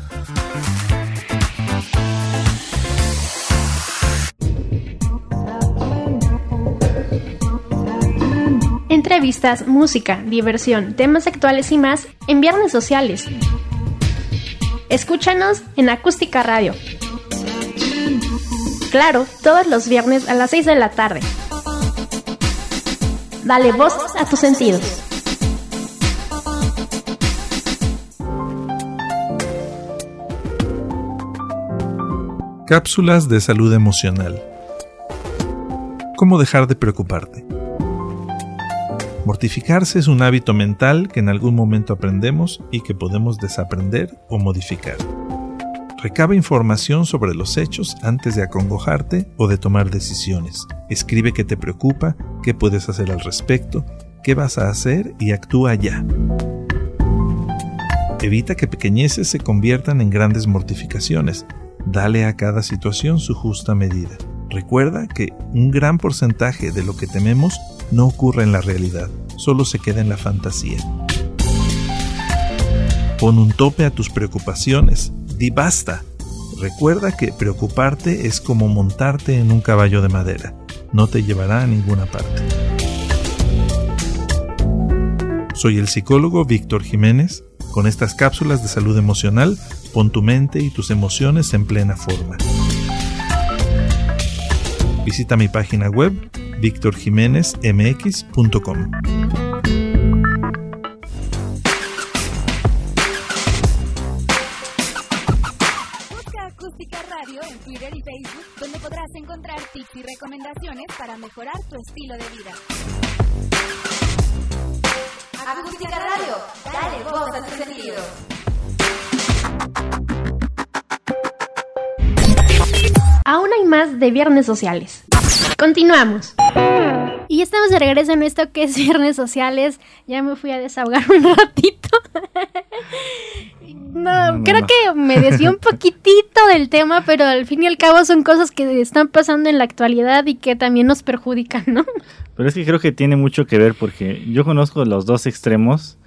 Entrevistas, música, diversión, temas actuales y más en Viernes Sociales. Escúchanos en Acústica Radio. Claro, todos los viernes a las 6 de la tarde. Dale voz a tus sentidos. Cápsulas de salud emocional. ¿Cómo dejar de preocuparte? Mortificarse es un hábito mental que en algún momento aprendemos y que podemos desaprender o modificar. Recaba información sobre los hechos antes de acongojarte o de tomar decisiones. Escribe qué te preocupa, qué puedes hacer al respecto, qué vas a hacer y actúa ya. Evita que pequeñeces se conviertan en grandes mortificaciones Dale a cada situación su justa medida. Recuerda que un gran porcentaje de lo que tememos no ocurre en la realidad, solo se queda en la fantasía. Pon un tope a tus preocupaciones, di basta. Recuerda que preocuparte es como montarte en un caballo de madera, no te llevará a ninguna parte. Soy el psicólogo Víctor Jiménez. Con estas cápsulas de salud emocional Pon tu mente y tus emociones en plena forma. Visita mi página web victorjiménezmx.com. Busca Acústica Radio en Twitter y Facebook, donde podrás encontrar tips y recomendaciones para mejorar tu estilo de vida. Acústica Radio, dale voz a tu sentido. Aún hay más de Viernes Sociales. Continuamos. Y estamos de regreso en esto que es Viernes Sociales. Ya me fui a desahogar un ratito. No, creo que me decía un poquitito del tema, pero al fin y al cabo son cosas que están pasando en la actualidad y que también nos perjudican, ¿no? Pero es que creo que tiene mucho que ver porque yo conozco los dos extremos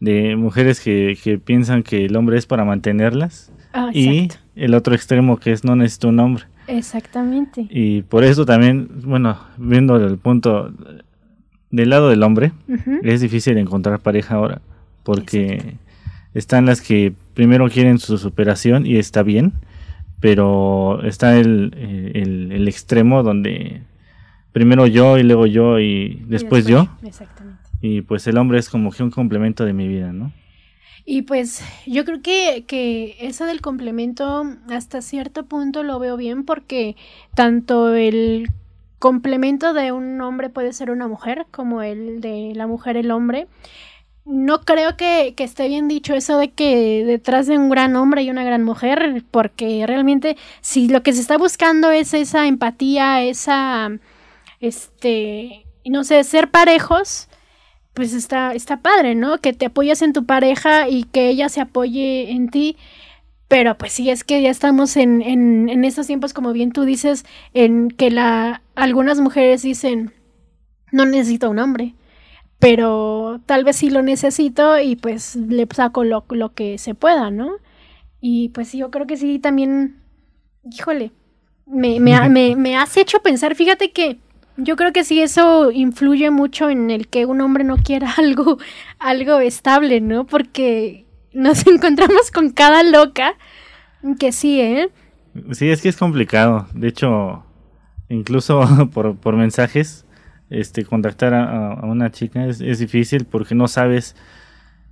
de mujeres que, que piensan que el hombre es para mantenerlas Ah, y el otro extremo que es no necesito un hombre. Exactamente. Y por eso también, bueno, viendo el punto del lado del hombre, es difícil encontrar pareja ahora, porque están las que primero quieren su superación y está bien, pero está el, eh, el, el extremo donde primero yo y luego yo y después yo, Exactamente. y pues el hombre es como que un complemento de mi vida, ¿no? Y pues yo creo que, que eso del complemento hasta cierto punto lo veo bien porque tanto el complemento de un hombre puede ser una mujer como el de la mujer el hombre. No creo que, que esté bien dicho eso de que detrás de un gran hombre hay una gran mujer, porque realmente si lo que se está buscando es esa empatía, esa, este, no sé, ser parejos, pues está, está padre, ¿no? Que te apoyas en tu pareja y que ella se apoye en ti. Pero pues sí, es que ya estamos en, en, en estos tiempos, como bien tú dices, en que la, algunas mujeres dicen, no necesito un hombre, pero tal vez sí lo necesito y pues le saco lo, lo que se pueda, ¿no? Y pues yo creo que sí, también, híjole, me, me, me, me has hecho pensar, fíjate que yo creo que sí eso influye mucho en el que un hombre no quiera algo, algo estable, ¿no? Porque nos encontramos con cada loca que sí, ¿eh? Sí, es que es complicado. De hecho, incluso por, por mensajes, este, contactar a, a una chica es, es, difícil porque no sabes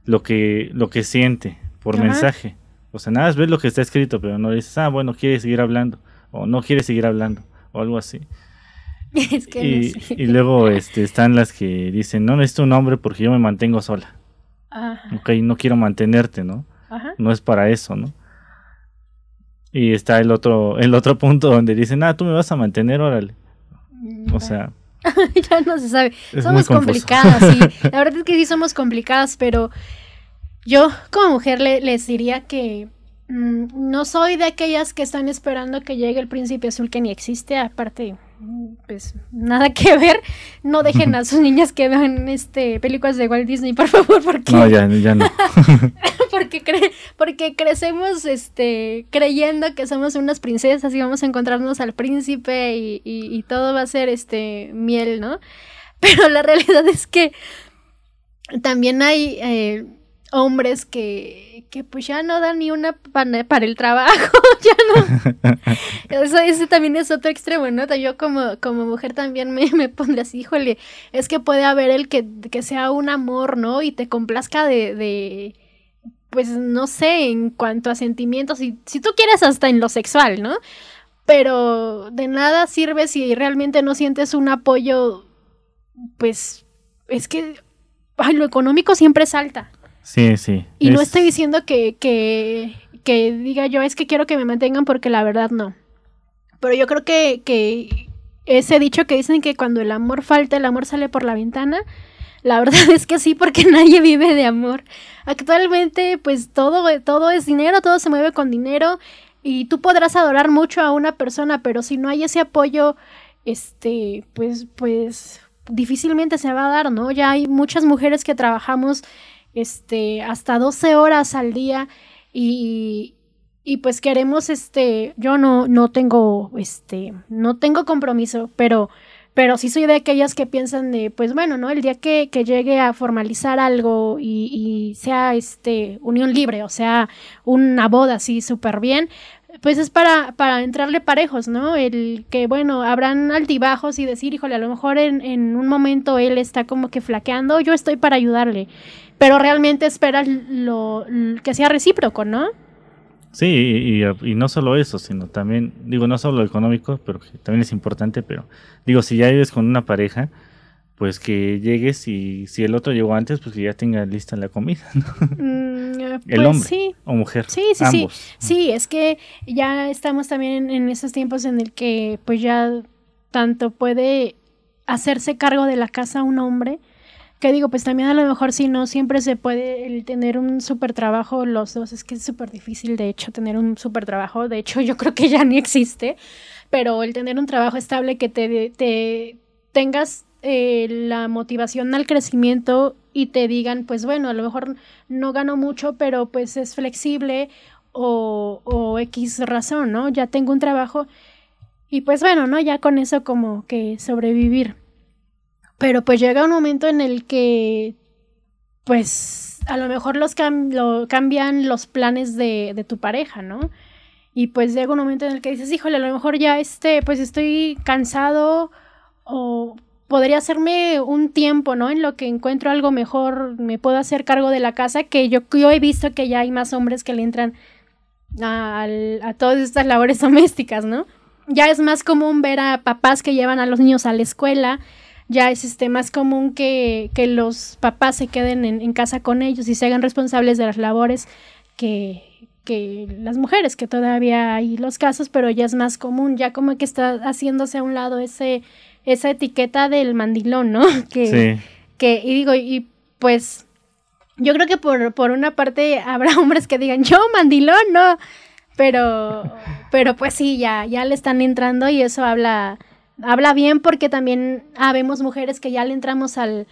lo que, lo que siente por Ajá. mensaje. O sea, nada, ves lo que está escrito, pero no dices, ah, bueno, quiere seguir hablando, o no quiere seguir hablando, o algo así. Es que y, no sé. y luego este, están las que dicen, no necesito un hombre porque yo me mantengo sola. Ajá. Ok, no quiero mantenerte, ¿no? Ajá. No es para eso, ¿no? Y está el otro, el otro punto donde dicen, ah, tú me vas a mantener, órale. O sea, ya no se sabe. Es somos complicadas, sí. La verdad es que sí somos complicadas, pero yo como mujer le- les diría que mm, no soy de aquellas que están esperando que llegue el príncipe azul que ni existe, aparte mm, pues nada que ver. No dejen a sus niñas que vean este películas de Walt Disney, por favor, porque no, ya, ya no. porque cre- porque crecemos este creyendo que somos unas princesas y vamos a encontrarnos al príncipe y, y- y todo va a ser este miel, ¿no? Pero la realidad es que también hay eh, hombres que, que pues ya no dan ni una para el trabajo, ya no. Eso, ese también es otro extremo, ¿no? Yo como, como mujer también me, me pondré así, híjole, es que puede haber el que, que sea un amor, ¿no? Y te complazca de, de pues no sé, en cuanto a sentimientos, y si tú quieres hasta en lo sexual, ¿no? Pero de nada sirve si realmente no sientes un apoyo, pues es que ay, lo económico siempre salta. Sí, sí. Y no es- estoy diciendo que, que, que diga yo, es que quiero que me mantengan porque la verdad no. Pero yo creo que, que ese dicho que dicen que cuando el amor falta, el amor sale por la ventana, la verdad es que sí, porque nadie vive de amor. Actualmente, pues todo, todo es dinero, todo se mueve con dinero y tú podrás adorar mucho a una persona, pero si no hay ese apoyo, este, pues, pues difícilmente se va a dar, ¿no? Ya hay muchas mujeres que trabajamos, este, hasta 12 horas al día y, y pues queremos, este, yo no, no tengo, este, no tengo compromiso, pero, pero sí soy de aquellas que piensan de, pues bueno, ¿no? El día que, que llegue a formalizar algo y, y sea, este, unión libre, o sea, una boda así súper bien, pues es para, para entrarle parejos, ¿no? El que, bueno, habrán altibajos y decir, híjole, a lo mejor en, en un momento él está como que flaqueando, yo estoy para ayudarle, pero realmente esperas lo, que sea recíproco, ¿no? Sí, y, y- no solo eso, sino también, digo, no solo lo económico, pero también es importante, pero digo, si ya vives con una pareja, pues que llegues y si el otro llegó antes, pues que ya tenga lista la comida, ¿no? Mm, eh, El pues hombre sí. o mujer, Sí, sí, ambos. sí. Sí, es que ya estamos también en, en esos tiempos en el que pues ya tanto puede hacerse cargo de la casa un hombre, que digo, pues también a lo mejor si no siempre se puede el tener un súper trabajo los dos, es que es súper difícil de hecho tener un súper trabajo, de hecho yo creo que ya ni existe, pero el tener un trabajo estable que te, te tengas eh, la motivación al crecimiento y te digan, pues bueno, a lo mejor no gano mucho, pero pues es flexible o, o X razón, ¿no? Ya tengo un trabajo y pues bueno, ¿no? Ya con eso como que sobrevivir. Pero pues llega un momento en el que pues a lo mejor los lo- cambian los planes de, de tu pareja, ¿no? Y pues llega un momento en el que dices, híjole, a lo mejor ya este, pues estoy cansado o podría hacerme un tiempo, ¿no? En lo que encuentro algo mejor, me puedo hacer cargo de la casa, que yo, yo he visto que ya hay más hombres que le entran a, todas estas labores domésticas, ¿no? Ya es más común ver a papás que llevan a los niños a la escuela, ya es este más común que, que los papás se queden en, en casa con ellos y se hagan responsables de las labores que, que las mujeres, que todavía hay los casos, pero ya es más común, ya como que está haciéndose a un lado ese, esa etiqueta del mandilón, ¿no? Que, Sí. que, y digo, y pues yo creo que por, por una parte habrá hombres que digan, yo mandilón, no, pero, pero pues sí, ya, ya le están entrando y eso habla, habla bien porque también habemos mujeres que ya le entramos al,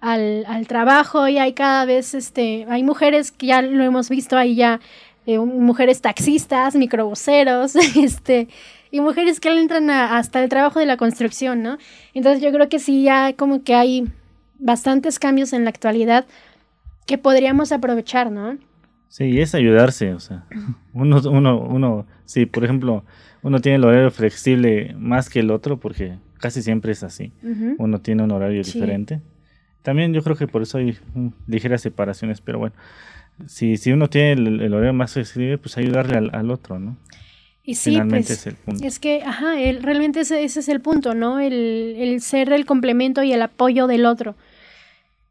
al, al trabajo y hay cada vez, este, hay mujeres que ya lo hemos visto ahí ya, eh, mujeres taxistas, microbuseros, este, y mujeres que le entran a- hasta el trabajo de la construcción, ¿no? Entonces yo creo que sí, ya como que hay bastantes cambios en la actualidad que podríamos aprovechar, ¿no? Sí, es ayudarse, o sea, uno, uno, uno, sí, por ejemplo, uno tiene el horario flexible más que el otro porque casi siempre es así. Uno tiene un horario diferente. También yo creo que por eso hay ligeras separaciones, pero bueno, si, si uno tiene el, horario más flexible, pues ayudarle al, otro, ¿no? Y sí, pues, es, el punto. es que, ajá, realmente ese, ese, es el punto, ¿no? El, el ser el complemento y el apoyo del otro.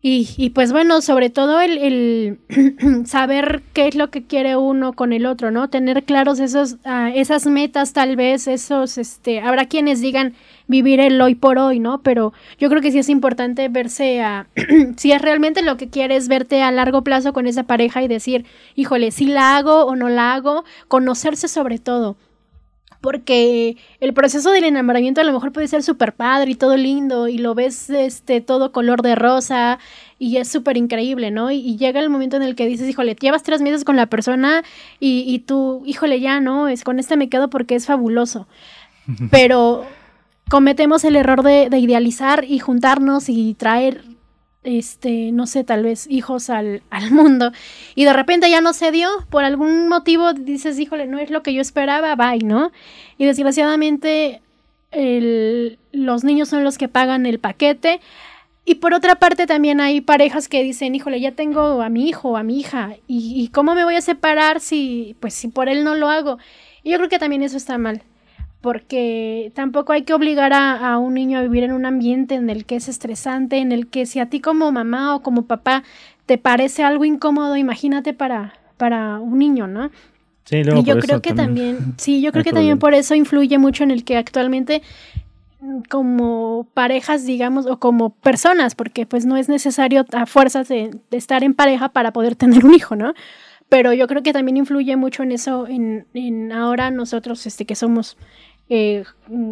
Y, y, pues bueno, sobre todo el, el saber qué es lo que quiere uno con el otro, ¿no? Tener claros esos, uh, esas metas, tal vez, esos, este, habrá quienes digan vivir el hoy por hoy, ¿no? Pero yo creo que sí es importante verse a, si es realmente lo que quieres, verte a largo plazo con esa pareja y decir, híjole, si la hago o no la hago, conocerse sobre todo porque el proceso del enamoramiento a lo mejor puede ser súper padre y todo lindo y lo ves este todo color de rosa y es súper increíble, ¿no? Y, llega el momento en el que dices, híjole, llevas tres meses con la persona y, y tú, híjole, ya, ¿no? Es, con este me quedo porque es fabuloso. Pero cometemos el error de, de idealizar y juntarnos y traer este, no sé, tal vez hijos al, al, mundo y de repente ya no se dio, por algún motivo dices, híjole, no es lo que yo esperaba, bye, ¿no? Y desgraciadamente los niños son los que pagan el paquete. Y por otra parte también hay parejas que dicen, híjole, ya tengo a mi hijo o a mi hija, ¿y, ¿y cómo me voy a separar si, pues, si por él no lo hago? Y yo creo que también eso está mal porque tampoco hay que obligar a, un niño a vivir en un ambiente en el que es estresante, en el que si a ti como mamá o como papá te parece algo incómodo, imagínate para, para un niño, ¿no? Sí, y yo creo que también, sí, yo creo que también por eso influye mucho en el que actualmente como parejas, digamos, o como personas, porque pues no es necesario a fuerzas de, de estar en pareja para poder tener un hijo, ¿no? Pero yo creo que también influye mucho en eso, en, en ahora nosotros, este, que somos eh,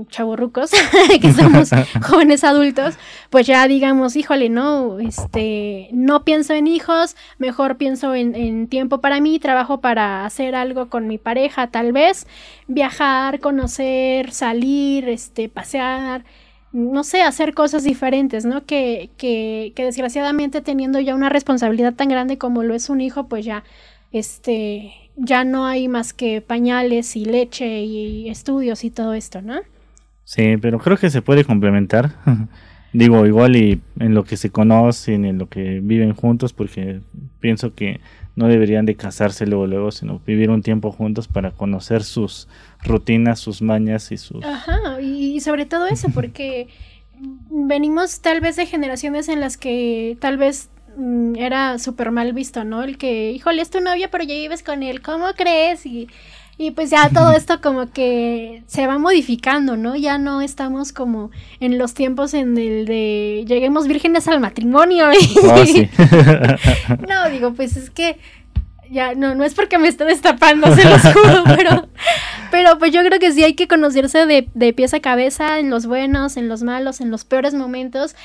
chavorrucos, que somos jóvenes adultos, pues ya digamos, híjole, no, este, no pienso en hijos, mejor pienso en, tiempo para mí, trabajo para hacer algo con mi pareja, tal vez, viajar, conocer, salir, este, pasear, no sé, hacer cosas diferentes, ¿no? Que, que, que desgraciadamente teniendo ya una responsabilidad tan grande como lo es un hijo, pues ya, este, ya no hay más que pañales y leche y estudios y todo esto, ¿no? Sí, pero creo que se puede complementar. Digo, igual y en lo que se conocen, en lo que viven juntos, porque pienso que no deberían de casarse luego, luego, sino vivir un tiempo juntos para conocer sus rutinas, sus mañas y sus... Ajá, y sobre todo eso, porque venimos tal vez de generaciones en las que tal vez era súper mal visto, ¿no? El que, híjole, es tu novio, pero ya vives con él, ¿cómo crees? Y, y pues ya todo esto como que se va modificando, ¿no? Ya no estamos como en los tiempos en el de lleguemos vírgenes al matrimonio. Oh, no, digo, pues es que ya no, no es porque me esté destapando, se los juro, pero, pero pues yo creo que sí hay que conocerse de, de pies a cabeza, en los buenos, en los malos, en los peores momentos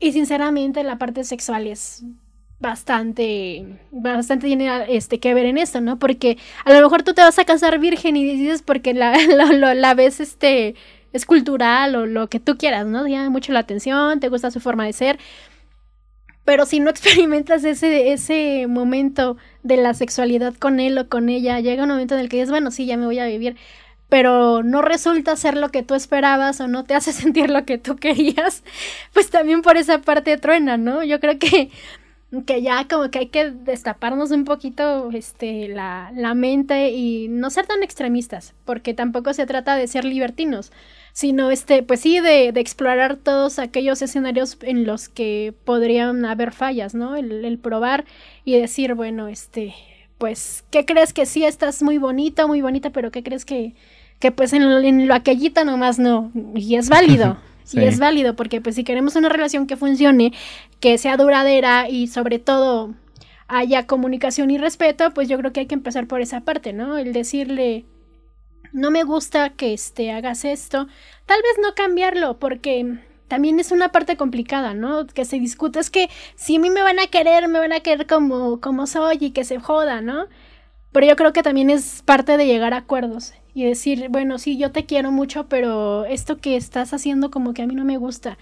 y sinceramente la parte sexual es bastante, bastante tiene este, que ver en esto, ¿no? Porque a lo mejor tú te vas a casar virgen y dices porque la, la, la ves, este, es cultural o lo que tú quieras, ¿no? Te llama mucho la atención, te gusta su forma de ser. Pero si no experimentas ese, ese momento de la sexualidad con él o con ella, llega un momento en el que dices, bueno, sí, ya me voy a vivir pero no resulta ser lo que tú esperabas o no te hace sentir lo que tú querías, pues también por esa parte truena, ¿no? Yo creo que, que ya como que hay que destaparnos un poquito este, la, la mente y no ser tan extremistas, porque tampoco se trata de ser libertinos, sino este, pues sí, de, de explorar todos aquellos escenarios en los que podrían haber fallas, ¿no? El, el probar y decir, bueno, este, pues, ¿qué crees que sí estás muy bonita, muy bonita, pero qué crees que que pues en lo, en lo aquellita nomás no, y es válido. Y es válido porque pues si queremos una relación que funcione, que sea duradera y sobre todo haya comunicación y respeto, pues yo creo que hay que empezar por esa parte, ¿no? El decirle, no me gusta que este, hagas esto, tal vez no cambiarlo porque también es una parte complicada, ¿no? Que se discute, es que si a mí me van a querer, me van a querer como, como soy y que se joda, ¿no? Pero yo creo que también es parte de llegar a acuerdos y decir, bueno, sí, yo te quiero mucho, pero esto que estás haciendo como que a mí no me gusta.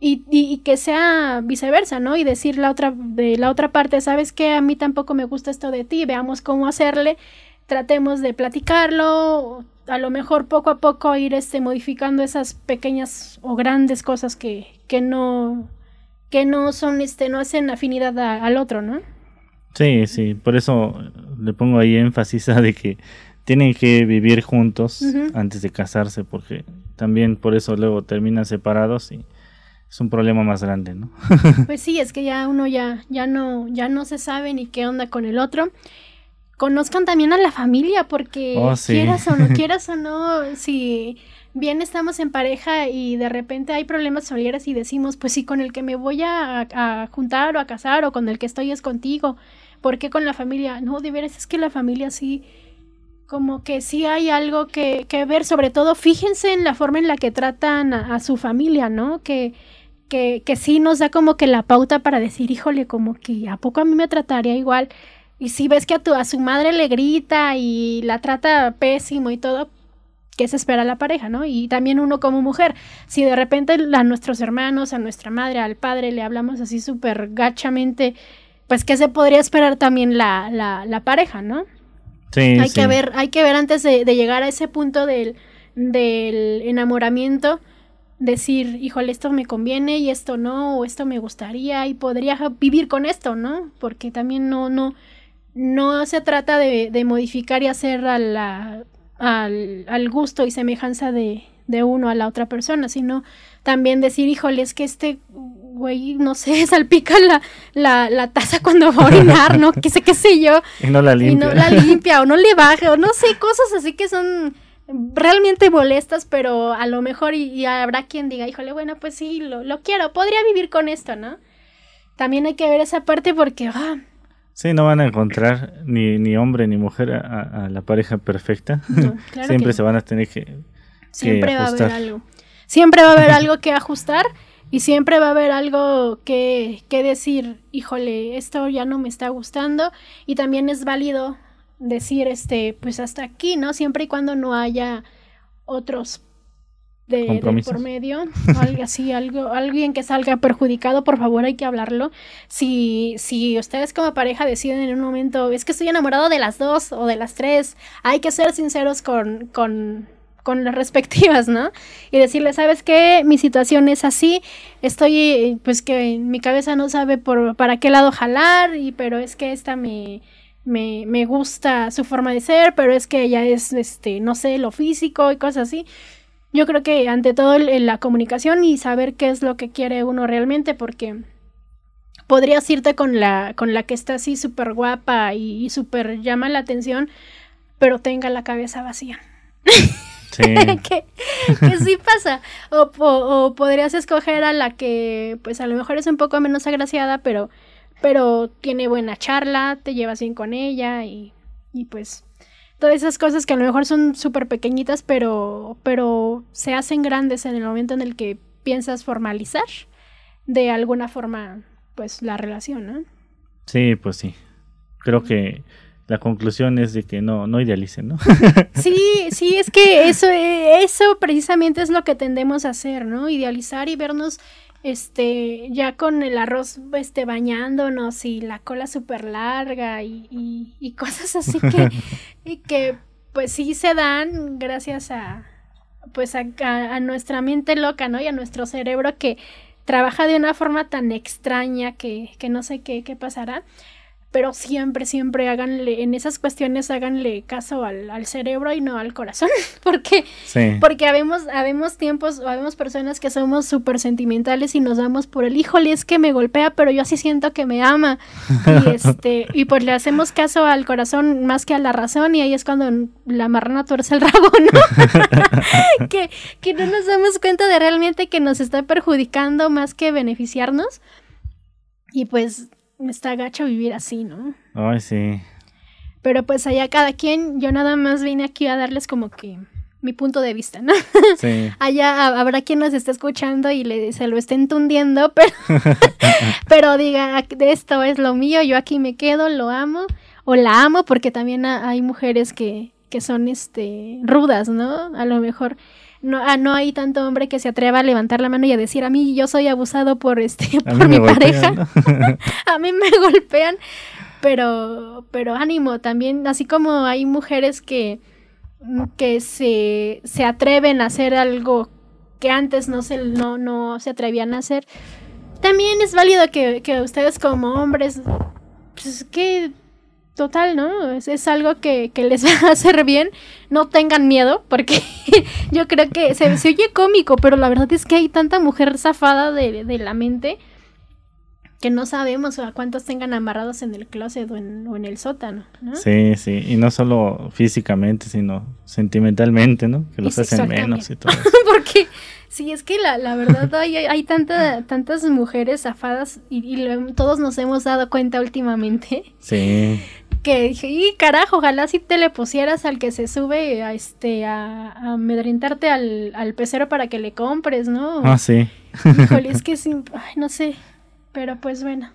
y, y, que sea viceversa, ¿no? Y decir la otra, de la otra parte, ¿sabes qué? A mí tampoco me gusta esto de ti, veamos cómo hacerle, tratemos de platicarlo, a lo mejor poco a poco ir este, modificando esas pequeñas o grandes cosas que, que no que no son este no hacen afinidad al otro, ¿no? Sí, sí, por eso le pongo ahí énfasis a de que tienen que vivir juntos antes de casarse porque también por eso luego terminan separados y es un problema más grande, ¿no? pues sí, es que ya uno ya ya no ya no se sabe ni qué onda con el otro. Conozcan también a la familia porque oh, quieras o no quieras o no, si bien estamos en pareja y de repente hay problemas familiares y decimos, pues sí, con el que me voy a, a juntar o a casar o con el que estoy es contigo, ¿por qué con la familia? No, de veras es que la familia sí como que sí hay algo que, que, ver, sobre todo fíjense en la forma en la que tratan a, su familia, ¿no? Que, que, que, sí nos da como que la pauta para decir, híjole, como que a poco a mí me trataría igual. Y si ves que a, tu, a su madre le grita y la trata pésimo y todo, ¿qué se espera la pareja, no? Y también uno como mujer, si de repente a nuestros hermanos, a nuestra madre, al padre le hablamos así súper gachamente, pues ¿qué se podría esperar también la, la, la pareja, no? Hay que ver, hay que ver antes de, llegar a ese punto del, del enamoramiento, decir, híjole, esto me conviene y esto no, o esto me gustaría y podría vivir con esto, ¿no? Porque también no, no, no se trata de, de modificar y hacer a la, al, al, gusto y semejanza de, de uno a la otra persona, sino también decir, híjole, es que este güey, no sé, salpica la, la, la taza cuando va a orinar, ¿no? Que sé, qué sé yo. Y no la limpia. Y no la limpia, o no le baja, o no sé, cosas así que son realmente molestas, pero a lo mejor y, habrá quien diga, híjole, bueno, pues sí, lo, lo, quiero, podría vivir con esto, ¿no? También hay que ver esa parte porque... Ah, Sí, no van a encontrar ni, ni hombre ni mujer a, la pareja perfecta. Siempre se van a tener que, Siempre va a haber algo. Siempre va a haber algo que ajustar y siempre va a haber algo que, que decir, híjole, esto ya no me está gustando. Y también es válido decir, este, pues hasta aquí, ¿no? Siempre y cuando no haya otros de, por medio, algo así, algo, alguien que salga perjudicado, por favor hay que hablarlo. Si, si ustedes como pareja deciden en un momento, es que estoy enamorado de las dos o de las tres, hay que ser sinceros con, con con las respectivas, ¿no? Y decirle, ¿sabes qué? Mi situación es así, estoy, pues que mi cabeza no sabe por para qué lado jalar, y pero es que esta me, me, me gusta su forma de ser, pero es que ella es, este, no sé, lo físico y cosas así. Yo creo que ante todo la comunicación y saber qué es lo que quiere uno realmente, porque podrías irte con la, con la que está así súper guapa y, y súper llama la atención, pero tenga la cabeza vacía. que, sí pasa. O, podrías escoger a la que, pues a lo mejor es un poco menos agraciada, pero, pero tiene buena charla, te llevas bien con ella y, y pues todas esas cosas que a lo mejor son súper pequeñitas, pero, pero se hacen grandes en el momento en el que piensas formalizar de alguna forma, pues la relación, ¿no? Sí, pues sí. Creo que la conclusión es de que no, no idealicen, ¿no? Sí, sí, es que eso, eso precisamente es lo que tendemos a hacer, ¿no? Idealizar y vernos este, ya con el arroz este, bañándonos y la cola súper larga y, y, cosas así que, y que pues sí se dan gracias a pues a, a, nuestra mente loca, ¿no? Y a nuestro cerebro que trabaja de una forma tan extraña que, que no sé qué, qué pasará pero siempre, siempre háganle, en esas cuestiones háganle caso al, al cerebro y no al corazón, porque, porque habemos, habemos tiempos, habemos personas que somos súper sentimentales y nos damos por el, híjole, es que me golpea, pero yo así siento que me ama, y este, y pues le hacemos caso al corazón más que a la razón, y ahí es cuando la marrana tuerce el rabo, ¿no? que, que no nos damos cuenta de realmente que nos está perjudicando más que beneficiarnos, y pues está gacho vivir así, ¿no? Ay, sí. Pero pues allá cada quien, yo nada más vine aquí a darles como que mi punto de vista, ¿no? Sí. allá habrá quien nos esté escuchando y le, se lo esté entundiendo, pero, pero diga, de esto es lo mío, yo aquí me quedo, lo amo, o la amo, porque también hay mujeres que, que son este rudas, ¿no? A lo mejor no, ah, no hay tanto hombre que se atreva a levantar la mano y a decir a mí yo soy abusado por este A por mi golpean, pareja. a mí me golpean, pero pero ánimo también, así como hay mujeres que que se, se atreven a hacer algo que antes no se no, no se atrevían a hacer. También es válido que, que ustedes como hombres pues que total, ¿no? Es, es algo que, que les va a hacer bien. No tengan miedo, porque yo creo que se, se oye cómico, pero la verdad es que hay tanta mujer zafada de, de la mente que no sabemos a cuántos tengan amarrados en el closet o en, o en el sótano, ¿no? Sí, sí, y no solo físicamente, sino sentimentalmente, ¿no? Que los hacen menos y todo. eso. Porque sí, es que la, la verdad hay, hay tanta, tantas mujeres zafadas y, y lo- todos nos hemos dado cuenta últimamente Sí, que dije, y carajo, ojalá si te le pusieras al que se sube a este a, a amedrentarte al, al pecero para que le compres, ¿no? ah, sí. Híjole, es que sí, ay, no sé. Pero pues bueno.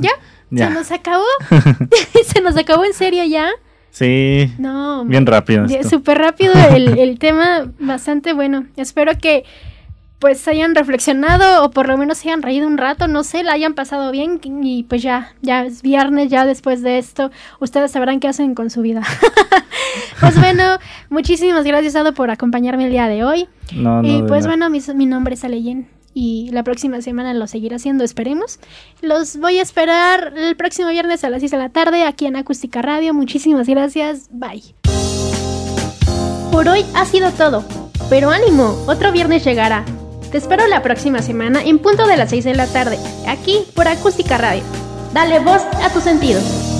¿Ya? Ya. ¿Se nos acabó? ¿Se nos acabó en serio ya? Sí, No. bien rápido. Súper rápido el, el tema, bastante bueno. Espero que pues hayan reflexionado o por lo menos se hayan reído un rato, no sé, la hayan pasado bien y pues ya, ya es viernes, ya después de esto, ustedes sabrán qué hacen con su vida. pues bueno, muchísimas gracias Ado por acompañarme el día de hoy. No, no, y pues bueno, mi, mi nombre es Aleyen y la próxima semana lo seguiré haciendo, esperemos. Los voy a esperar el próximo viernes a las 6 de la tarde aquí en Acústica Radio. Muchísimas gracias, bye. Por hoy ha sido todo, pero ánimo, otro viernes llegará. Te espero la próxima semana en punto de las 6 de la tarde, aquí por Acústica Radio. Dale voz a tus sentidos.